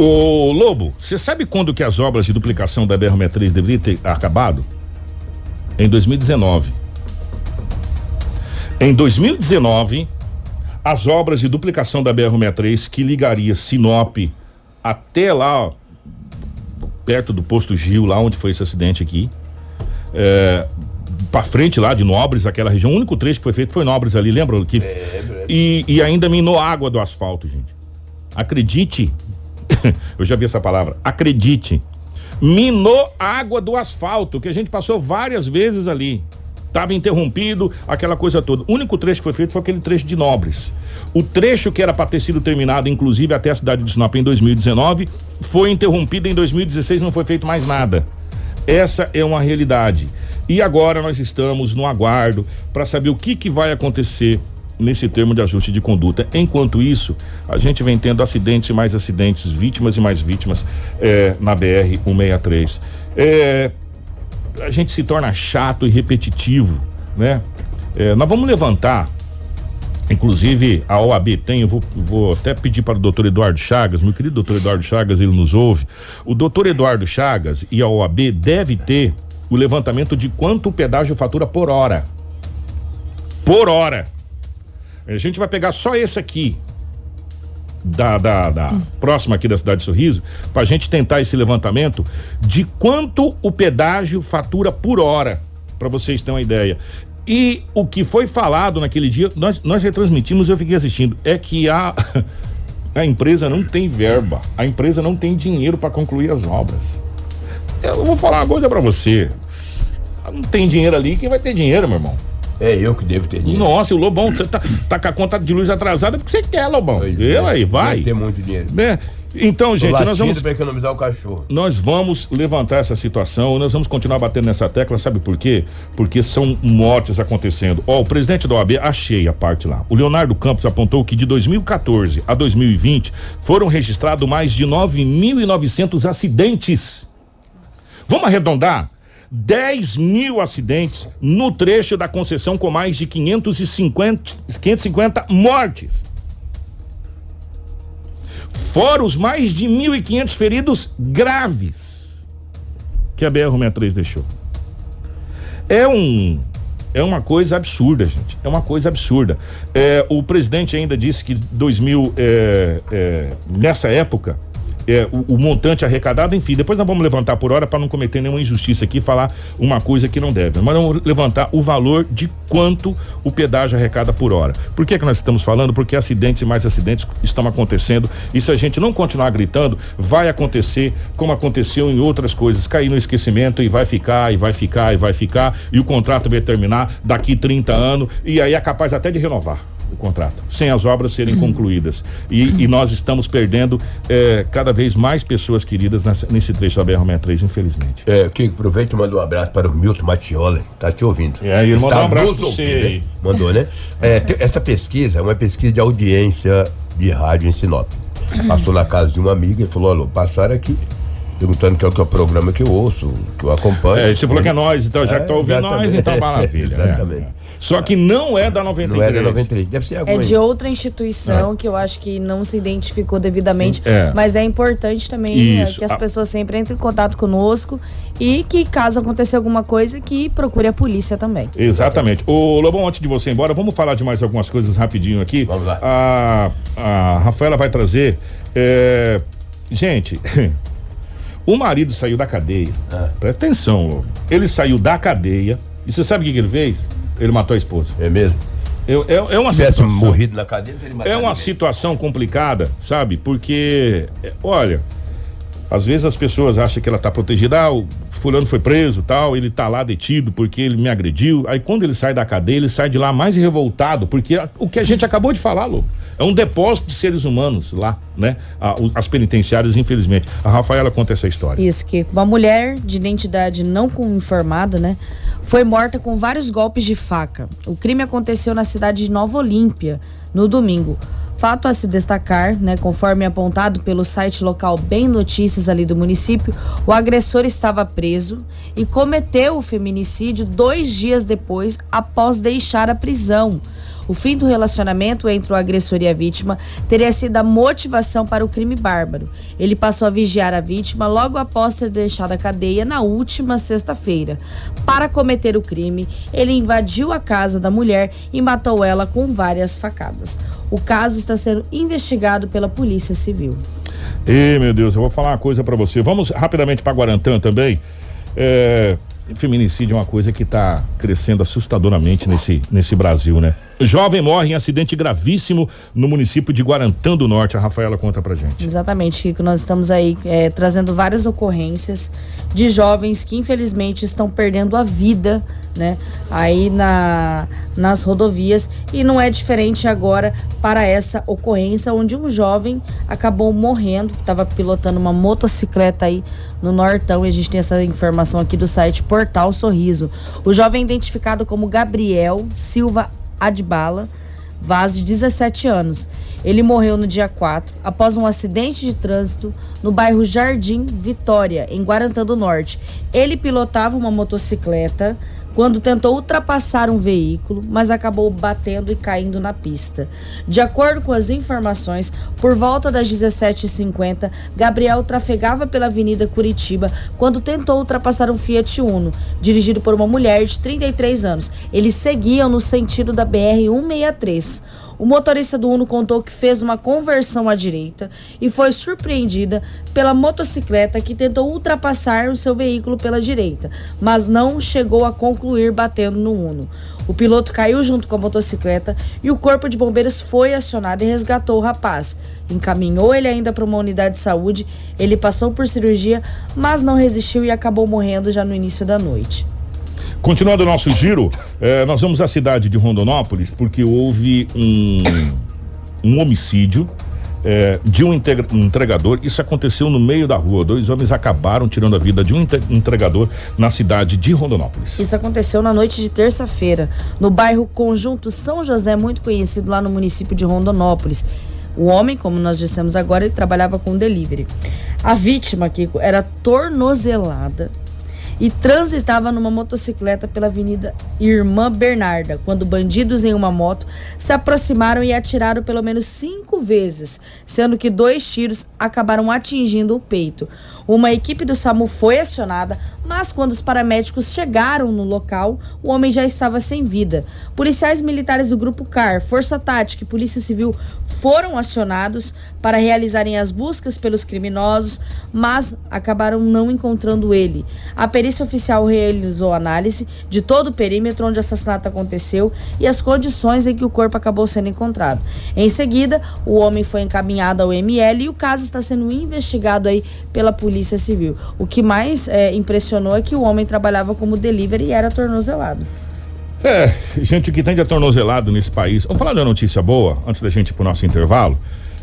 Ô Lobo, você sabe quando que as obras de duplicação da BR-63 deveriam ter acabado? Em 2019. Em 2019, as obras de duplicação da BR-63 que ligaria Sinop até lá, ó, perto do posto Gil, lá onde foi esse acidente aqui, é, para frente lá de Nobres, aquela região, o único trecho que foi feito foi Nobres ali, lembra? Que, é, é. E, e ainda minou água do asfalto, gente. Acredite, eu já vi essa palavra, acredite, minou água do asfalto, que a gente passou várias vezes ali. Tava interrompido, aquela coisa toda. O único trecho que foi feito foi aquele trecho de Nobres. O trecho que era para ter sido terminado, inclusive até a cidade de Sinop em 2019, foi interrompido em 2016, não foi feito mais nada. Essa é uma realidade. E agora nós estamos no aguardo para saber o que, que vai acontecer nesse termo de ajuste de conduta. Enquanto isso, a gente vem tendo acidentes e mais acidentes, vítimas e mais vítimas é, na BR 163. É, a gente se torna chato e repetitivo, né? É, nós vamos levantar, inclusive a OAB tem, eu vou, vou até pedir para o doutor Eduardo Chagas, meu querido doutor Eduardo Chagas, ele nos ouve. O doutor Eduardo Chagas e a OAB deve ter o levantamento de quanto o pedágio fatura por hora. Por hora. A gente vai pegar só esse aqui, da, da, da hum. próxima aqui da cidade de Sorriso, para a gente tentar esse levantamento de quanto o pedágio fatura por hora, para vocês terem uma ideia. E o que foi falado naquele dia, nós, nós retransmitimos, eu fiquei assistindo, é que a, a empresa não tem verba, a empresa não tem dinheiro para concluir as obras. Eu vou falar uma coisa para você. Não tem dinheiro ali, quem vai ter dinheiro, meu irmão? É eu que devo ter dinheiro. Nossa, o Lobão, você tá, tá com a conta de luz atrasada porque você quer, Lobão. Pois eu é, aí, vai. ter muito dinheiro. Né? Então, gente, nós vamos. para economizar o cachorro. Nós vamos levantar essa situação, nós vamos continuar batendo nessa tecla, sabe por quê? Porque são mortes acontecendo. Ó, oh, o presidente da OAB, achei a parte lá. O Leonardo Campos apontou que de 2014 a 2020 foram registrados mais de 9.900 acidentes. Vamos arredondar? 10 mil acidentes no trecho da concessão com mais de 550, 550 mortes. Fora os mais de 1.500 feridos graves que a BR-63 deixou. É um é uma coisa absurda, gente. É uma coisa absurda. É, o presidente ainda disse que 2000, é, é, nessa época, é, o, o, montante arrecadado, enfim, depois nós vamos levantar por hora para não cometer nenhuma injustiça aqui falar uma coisa que não deve. Mas vamos levantar o valor de quanto o pedágio arrecada por hora. Por que, que nós estamos falando? Porque acidentes e mais acidentes estão acontecendo e se a gente não continuar gritando, vai acontecer como aconteceu em outras coisas, cair no esquecimento e vai ficar, e vai ficar, e vai ficar, e o contrato vai terminar daqui 30 anos, e aí é capaz até de renovar o contrato, sem as obras serem uhum. concluídas. E, e, nós estamos perdendo é, cada vez mais pessoas queridas nessa, nesse trecho da BR-63, infelizmente. É, que aproveito e mando um abraço para o Milton Matiola, tá te ouvindo. É, ele mandou um abraço para você aí. Né? Mandou, né? É, essa pesquisa é uma pesquisa de audiência de rádio em Sinop. Passou na casa de uma amiga e falou, olha, passaram aqui perguntando que é o que é o programa que eu ouço, que eu acompanho. É, você falou que é nós, então já que tá ouvindo nós, então maravilha. é. Exatamente. Só que não é da 93. Não é da 93. Deve ser É alguma. de outra instituição que eu acho que não se identificou devidamente, é. mas é importante também é, Isso. que as A- pessoas sempre entrem em contato conosco e que caso aconteça alguma coisa que procure a polícia também. Exatamente. Ô Lobão, antes de você ir embora, vamos falar de mais algumas coisas rapidinho aqui. Vamos lá. A, a Rafaela vai trazer. é, gente, o marido saiu da cadeia. Ah. Presta atenção, Lobo. Ele saiu da cadeia. E você sabe o que, que ele fez? Ele matou a esposa. É mesmo? É, é, é uma Se tivesse situação. morrido na cadeia, teria É uma ninguém. situação complicada, sabe? Porque, é, olha, às vezes as pessoas acham que ela tá protegida, ah, o fulano foi preso, tal, ele tá lá detido porque ele me agrediu. Aí quando ele sai da cadeia, ele sai de lá mais revoltado, porque o que a gente acabou de falar, Lu, é um depósito de seres humanos lá, né? As penitenciárias, infelizmente. A Rafaela conta essa história. Isso, que uma mulher de identidade não informada, né, foi morta com vários golpes de faca. O crime aconteceu na cidade de Nova Olímpia, no domingo. Fato a se destacar, né, conforme apontado pelo site local Bem Notícias ali do município, o agressor estava preso e cometeu o feminicídio dois dias depois, após deixar a prisão. O fim do relacionamento entre o agressor e a vítima teria sido a motivação para o crime bárbaro. Ele passou a vigiar a vítima logo após ter deixado a cadeia na última sexta-feira. Para cometer o crime, ele invadiu a casa da mulher e matou ela com várias facadas. O caso está sendo investigado pela Polícia Civil. Ê, meu Deus, eu vou falar uma coisa pra você. Vamos rapidamente pra Guarantã também. É, feminicídio é uma coisa que tá crescendo assustadoramente nesse, nesse Brasil, né? Jovem morre em acidente gravíssimo no município de Guarantã do Norte. A Rafaela conta pra gente. Exatamente, Kiko. Nós estamos aí é, trazendo várias ocorrências de jovens que infelizmente estão perdendo a vida, né? Aí na, nas rodovias. E não é diferente agora para essa ocorrência, onde um jovem acabou morrendo, estava pilotando uma motocicleta aí no Nortão. E a gente tem essa informação aqui do site Portal Sorriso. O jovem é identificado como Gabriel Silva Adbala. Vaz, de 17 anos. Ele morreu no dia 4 após um acidente de trânsito no bairro Jardim Vitória, em Guarantã do Norte. Ele pilotava uma motocicleta quando tentou ultrapassar um veículo, mas acabou batendo e caindo na pista. De acordo com as informações, por volta das 17h50, Gabriel trafegava pela Avenida Curitiba quando tentou ultrapassar um Fiat Uno, dirigido por uma mulher de 33 anos. Eles seguiam no sentido da BR-163. O motorista do Uno contou que fez uma conversão à direita e foi surpreendida pela motocicleta que tentou ultrapassar o seu veículo pela direita, mas não chegou a concluir batendo no Uno. O piloto caiu junto com a motocicleta e o corpo de bombeiros foi acionado e resgatou o rapaz. Encaminhou ele ainda para uma unidade de saúde. Ele passou por cirurgia, mas não resistiu e acabou morrendo já no início da noite. Continuando o nosso giro, eh, nós vamos à cidade de Rondonópolis porque houve um, um homicídio eh, de um um entregador. Isso aconteceu no meio da rua. Dois homens acabaram tirando a vida de um entregador na cidade de Rondonópolis. Isso aconteceu na noite de terça-feira, no bairro Conjunto São José, muito conhecido lá no município de Rondonópolis. O homem, como nós dissemos agora, ele trabalhava com delivery. A vítima, Kiko, era tornozelada e transitava numa motocicleta pela Avenida Irmã Bernarda, quando bandidos em uma moto se aproximaram e atiraram pelo menos cinco vezes, sendo que dois tiros acabaram atingindo o peito. Uma equipe do SAMU foi acionada, mas quando os paramédicos chegaram no local, o homem já estava sem vida. Policiais militares do Grupo CAR, Força Tática e Polícia Civil foram acionados para realizarem as buscas pelos criminosos, mas acabaram não encontrando ele. A perícia oficial realizou análise de todo o perímetro onde o assassinato aconteceu e as condições em que o corpo acabou sendo encontrado. Em seguida, o homem foi encaminhado ao ML e o caso está sendo investigado aí pela Polícia Civil. O que mais eh, impressionou é que o homem trabalhava como delivery e era tornozelado. É, gente, o que tem de atornozelado nesse país. Vamos falar de uma notícia boa, antes da gente ir pro nosso intervalo.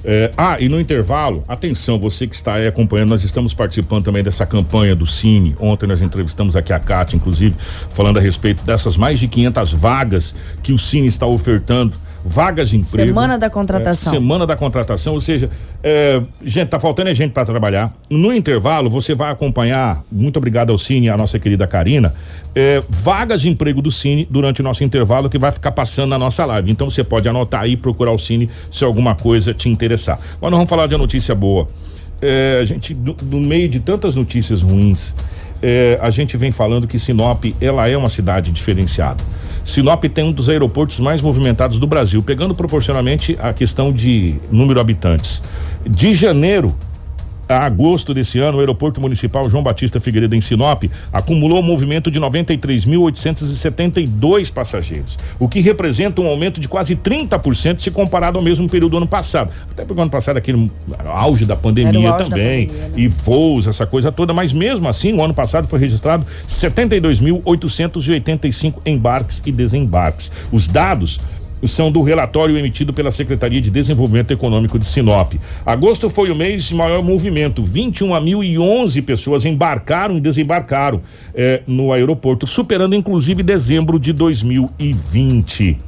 É, ah, e no intervalo, atenção, você que está aí acompanhando, nós estamos participando também dessa campanha do Cine. Ontem nós entrevistamos aqui a Cátia, inclusive, falando a respeito dessas mais de 500 vagas que o Cine está ofertando vagas de emprego. Semana da contratação. É, semana da contratação, ou seja, é, gente, tá faltando é gente para trabalhar. No intervalo, você vai acompanhar, muito obrigado ao Cine, a nossa querida Karina, é, vagas de emprego do Cine durante o nosso intervalo que vai ficar passando na nossa live. Então você pode anotar aí, procurar o Cine se alguma coisa te interessar. Agora nós vamos falar de uma notícia boa. É, a gente, no meio de tantas notícias ruins, é, a gente vem falando que Sinop ela é uma cidade diferenciada. Sinop tem um dos aeroportos mais movimentados do Brasil, pegando proporcionalmente a questão de número de habitantes. De janeiro a agosto desse ano, o aeroporto municipal João Batista Figueiredo em Sinop acumulou um movimento de 93.872 passageiros, o que representa um aumento de quase 30% se comparado ao mesmo período do ano passado. Até porque o ano passado aquele auge da pandemia auge também, da pandemia, né? e voos, essa coisa toda, mas mesmo assim, o ano passado foi registrado 72.885 embarques e desembarques. Os dados são do relatório emitido pela Secretaria de Desenvolvimento Econômico de Sinop. Agosto foi o mês de maior movimento. 21.011 pessoas embarcaram e desembarcaram eh, no aeroporto, superando inclusive dezembro de 2020.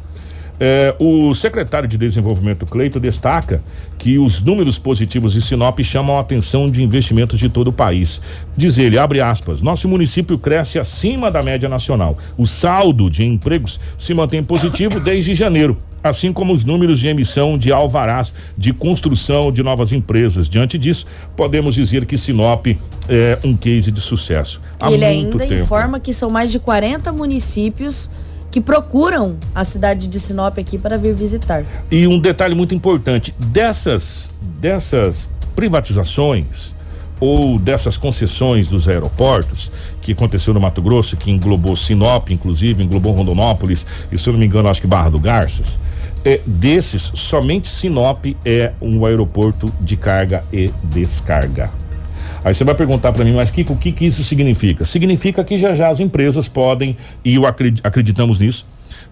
É, o secretário de Desenvolvimento Cleito destaca que os números positivos de Sinop chamam a atenção de investimentos de todo o país. Diz ele, abre aspas, nosso município cresce acima da média nacional. O saldo de empregos se mantém positivo desde janeiro assim como os números de emissão de alvarás de construção de novas empresas. Diante disso, podemos dizer que Sinop é um case de sucesso. Há Ele ainda tempo. informa que são mais de 40 municípios que procuram a cidade de Sinop aqui para vir visitar. E um detalhe muito importante, dessas dessas privatizações ou dessas concessões dos aeroportos que aconteceu no Mato Grosso, que englobou Sinop, inclusive, englobou Rondonópolis e, se eu não me engano, acho que Barra do Garças, é, desses, somente Sinop é um aeroporto de carga e descarga. Aí você vai perguntar para mim, mas Kiko, o que, que isso significa? Significa que já já as empresas podem, e eu acreditamos nisso,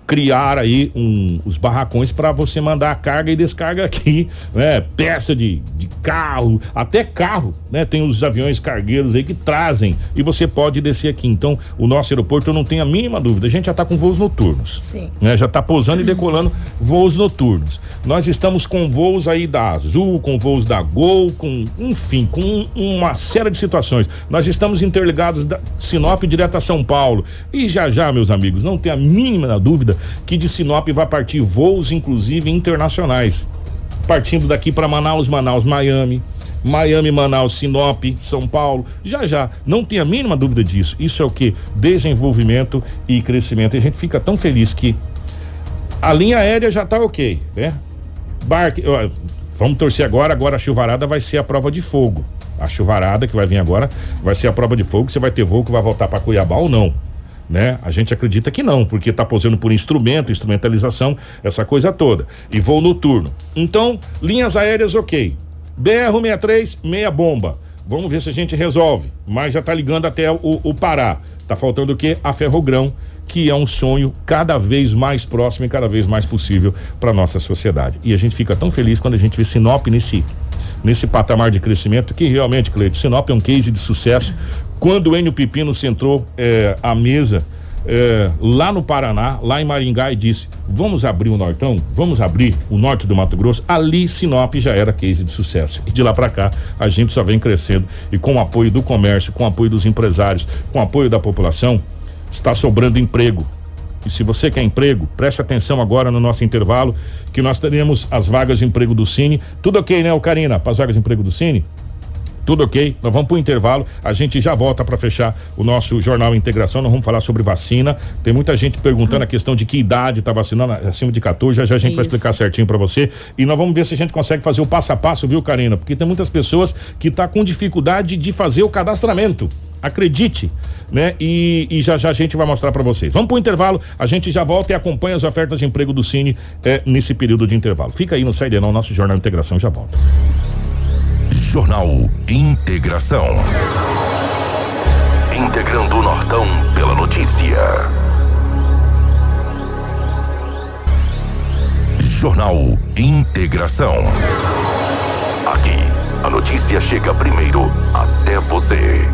criar aí um, os barracões para você mandar carga e descarga aqui, né? Peça de, de carro, até carro, né? Tem os aviões cargueiros aí que trazem e você pode descer aqui. Então, o nosso aeroporto eu não tenho a mínima dúvida, a gente já está com voos noturnos. Sim. Né? Já está pousando e decolando voos noturnos. Nós estamos com voos aí da Azul, com voos da Gol, com, enfim, com uma série de situações. Nós estamos interligados da Sinop direto a São Paulo. E já já, meus amigos, não tem a mínima dúvida que de Sinop vai partir voos, inclusive internacionais. Partindo daqui para Manaus, Manaus, Miami. Miami, Manaus, Sinop, São Paulo, já já, não tem a mínima dúvida disso. Isso é o que? Desenvolvimento e crescimento. E a gente fica tão feliz que a linha aérea já está ok, né? Barque, ó, vamos torcer agora, agora a chuvarada vai ser a prova de fogo. A chuvarada que vai vir agora vai ser a prova de fogo, você vai ter voo que vai voltar para Cuiabá ou não né? A gente acredita que não, porque está posando por instrumento, instrumentalização, essa coisa toda. E voo noturno. Então, linhas aéreas, ok. BR-63, meia bomba. Vamos ver se a gente resolve. Mas já está ligando até o, o Pará. Tá faltando o quê? A Ferrogrão, que é um sonho cada vez mais próximo e cada vez mais possível para nossa sociedade. E a gente fica tão feliz quando a gente vê Sinop nesse nesse patamar de crescimento que realmente, Cleide, Sinop é um case de sucesso quando o Enio Pepino sentou é, à mesa é, lá no Paraná, lá em Maringá, e disse: vamos abrir o Nortão, vamos abrir o norte do Mato Grosso. Ali, Sinop já era case de sucesso. E de lá para cá, a gente só vem crescendo. E com o apoio do comércio, com o apoio dos empresários, com o apoio da população, está sobrando emprego. E se você quer emprego, preste atenção agora no nosso intervalo, que nós teremos as vagas de emprego do Cine. Tudo ok, né, Karina? Para as vagas de emprego do Cine? Tudo ok? Nós vamos para o intervalo. A gente já volta para fechar o nosso jornal Integração. Nós vamos falar sobre vacina. Tem muita gente perguntando a questão de que idade está vacinando, acima de 14. Já, já a gente Isso. vai explicar certinho para você. E nós vamos ver se a gente consegue fazer o passo a passo, viu, Karina? Porque tem muitas pessoas que tá com dificuldade de fazer o cadastramento. Acredite, né? E, e já já a gente vai mostrar para vocês. Vamos para o intervalo, a gente já volta e acompanha as ofertas de emprego do Cine é, nesse período de intervalo. Fica aí no Saide Não, nosso Jornal Integração já volta. Jornal Integração. Integrando o Nortão pela notícia. Jornal Integração. Aqui, a notícia chega primeiro até você.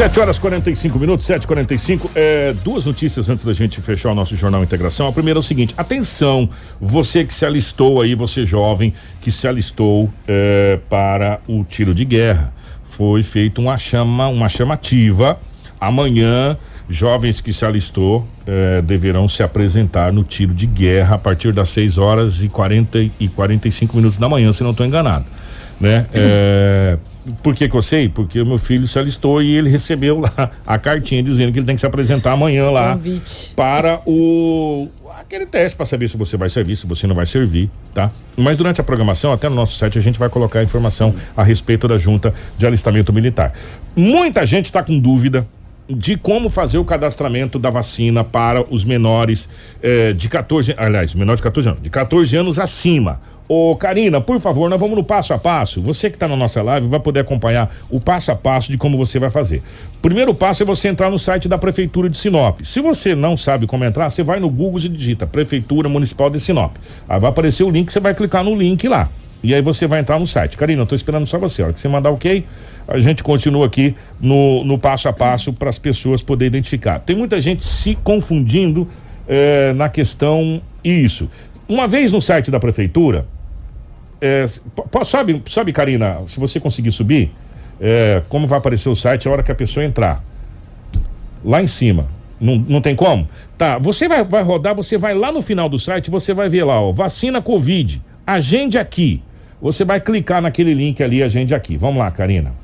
7 horas 45 minutos, 7h45. É, duas notícias antes da gente fechar o nosso Jornal Integração. A primeira é o seguinte: atenção, você que se alistou aí, você jovem que se alistou é, para o tiro de guerra. Foi feita uma chama, uma chamativa. Amanhã, jovens que se alistou é, deverão se apresentar no tiro de guerra a partir das 6 horas e 40 e 45 minutos da manhã, se não estou enganado. Né? É, por que, que eu sei? Porque o meu filho se alistou e ele recebeu lá a cartinha dizendo que ele tem que se apresentar amanhã lá Convite. para o aquele teste para saber se você vai servir, se você não vai servir, tá? Mas durante a programação, até no nosso site, a gente vai colocar informação Sim. a respeito da junta de alistamento militar. Muita gente está com dúvida de como fazer o cadastramento da vacina para os menores eh, de 14, aliás, menores de 14 anos, de 14 anos acima. Ô, Karina, por favor, nós vamos no passo a passo. Você que está na nossa live vai poder acompanhar o passo a passo de como você vai fazer. Primeiro passo é você entrar no site da Prefeitura de Sinop. Se você não sabe como entrar, você vai no Google e digita Prefeitura Municipal de Sinop. Aí vai aparecer o link, você vai clicar no link lá. E aí você vai entrar no site. Karina, eu tô esperando só você. A hora que você mandar ok, a gente continua aqui no, no passo a passo para as pessoas poderem identificar. Tem muita gente se confundindo eh, na questão isso. Uma vez no site da prefeitura, é, sabe, sabe, Karina, se você conseguir subir, é, como vai aparecer o site a hora que a pessoa entrar? Lá em cima. Não, não tem como? Tá, você vai, vai rodar, você vai lá no final do site, você vai ver lá, ó, vacina Covid, agende aqui. Você vai clicar naquele link ali, agende aqui. Vamos lá, Karina.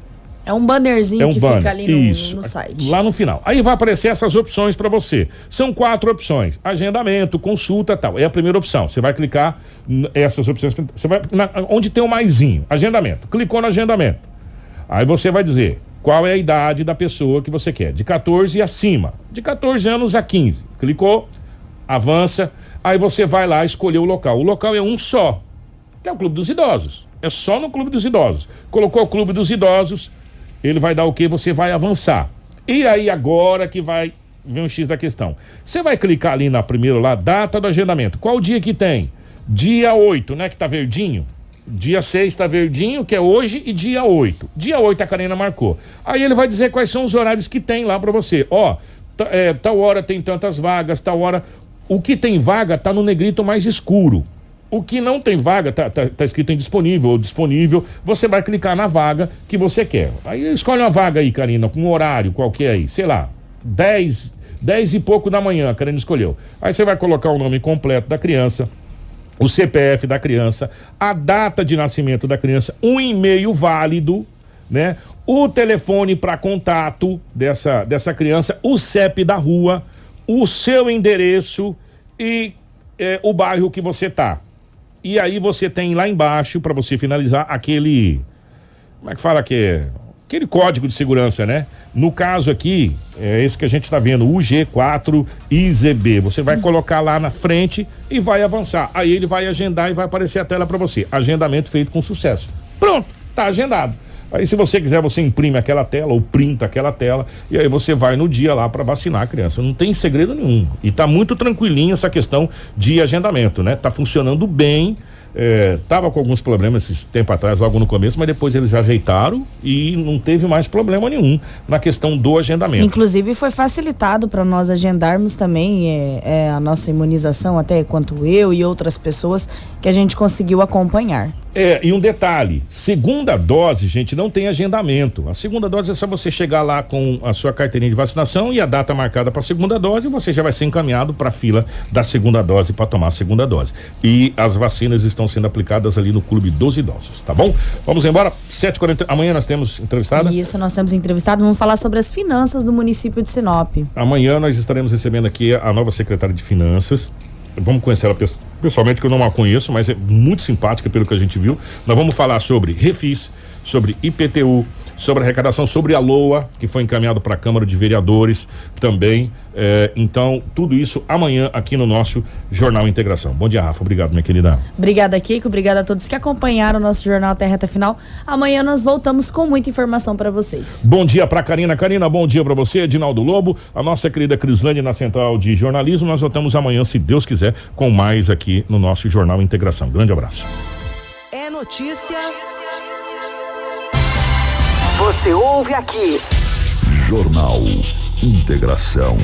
É um bannerzinho é um que banner. fica ali no, Isso. no site. Lá no final. Aí vai aparecer essas opções para você. São quatro opções: agendamento, consulta, tal. É a primeira opção. Você vai clicar essas opções. Você vai na, onde tem o maisinho, agendamento. Clicou no agendamento. Aí você vai dizer qual é a idade da pessoa que você quer, de 14 e acima, de 14 anos a 15. Clicou, avança, aí você vai lá escolher o local. O local é um só, que é o Clube dos Idosos. É só no Clube dos Idosos. Colocou o Clube dos Idosos, ele vai dar o que? Você vai avançar. E aí agora que vai ver um X da questão. Você vai clicar ali na primeira lá, data do agendamento. Qual dia que tem? Dia 8, né? Que tá verdinho. Dia 6 tá verdinho, que é hoje, e dia 8. Dia 8 a Karina marcou. Aí ele vai dizer quais são os horários que tem lá para você. Ó, é, tal hora tem tantas vagas, tal hora. O que tem vaga tá no negrito mais escuro. O que não tem vaga, tá, tá, tá, escrito em disponível ou disponível, você vai clicar na vaga que você quer. Aí escolhe uma vaga aí, Karina, com um horário qualquer aí, sei lá, 10, 10 e pouco da manhã, a Karina escolheu. Aí você vai colocar o nome completo da criança, o CPF da criança, a data de nascimento da criança, um e-mail válido, né? O telefone para contato dessa, dessa criança, o CEP da rua, o seu endereço e é, o bairro que você tá. E aí você tem lá embaixo, para você finalizar, aquele. Como é que fala que Aquele código de segurança, né? No caso aqui, é esse que a gente está vendo, UG4IZB. Você vai colocar lá na frente e vai avançar. Aí ele vai agendar e vai aparecer a tela para você. Agendamento feito com sucesso. Pronto, tá agendado. Aí, se você quiser, você imprime aquela tela ou printa aquela tela e aí você vai no dia lá para vacinar a criança. Não tem segredo nenhum. E tá muito tranquilinha essa questão de agendamento, né? Tá funcionando bem. É, tava com alguns problemas esse tempo atrás, logo no começo, mas depois eles já ajeitaram e não teve mais problema nenhum na questão do agendamento. Inclusive foi facilitado para nós agendarmos também é, é, a nossa imunização, até quanto eu e outras pessoas que a gente conseguiu acompanhar. É, e um detalhe: segunda dose, gente, não tem agendamento. A segunda dose é só você chegar lá com a sua carteirinha de vacinação e a data marcada para a segunda dose, e você já vai ser encaminhado para a fila da segunda dose para tomar a segunda dose. E as vacinas estão sendo aplicadas ali no Clube dos Idosos, tá bom? Vamos embora, 7h40. Amanhã nós temos entrevistada? Isso, nós temos entrevistado. Vamos falar sobre as finanças do município de Sinop. Amanhã nós estaremos recebendo aqui a nova secretária de Finanças. Vamos conhecer ela pessoalmente que eu não a conheço, mas é muito simpática pelo que a gente viu. Nós vamos falar sobre refis, sobre IPTU, sobre arrecadação, sobre a LOA, que foi encaminhado para a Câmara de Vereadores também. É, então, tudo isso amanhã aqui no nosso Jornal Integração. Bom dia, Rafa. Obrigado, minha querida. Obrigada, Kiko. Obrigada a todos que acompanharam o nosso Jornal até a reta final. Amanhã nós voltamos com muita informação para vocês. Bom dia para Karina. Karina, bom dia para você, Edinaldo Lobo, a nossa querida Crislane na Central de Jornalismo. Nós voltamos amanhã, se Deus quiser, com mais aqui no nosso Jornal Integração. Grande abraço. É notícia. Você ouve aqui. Jornal Integração.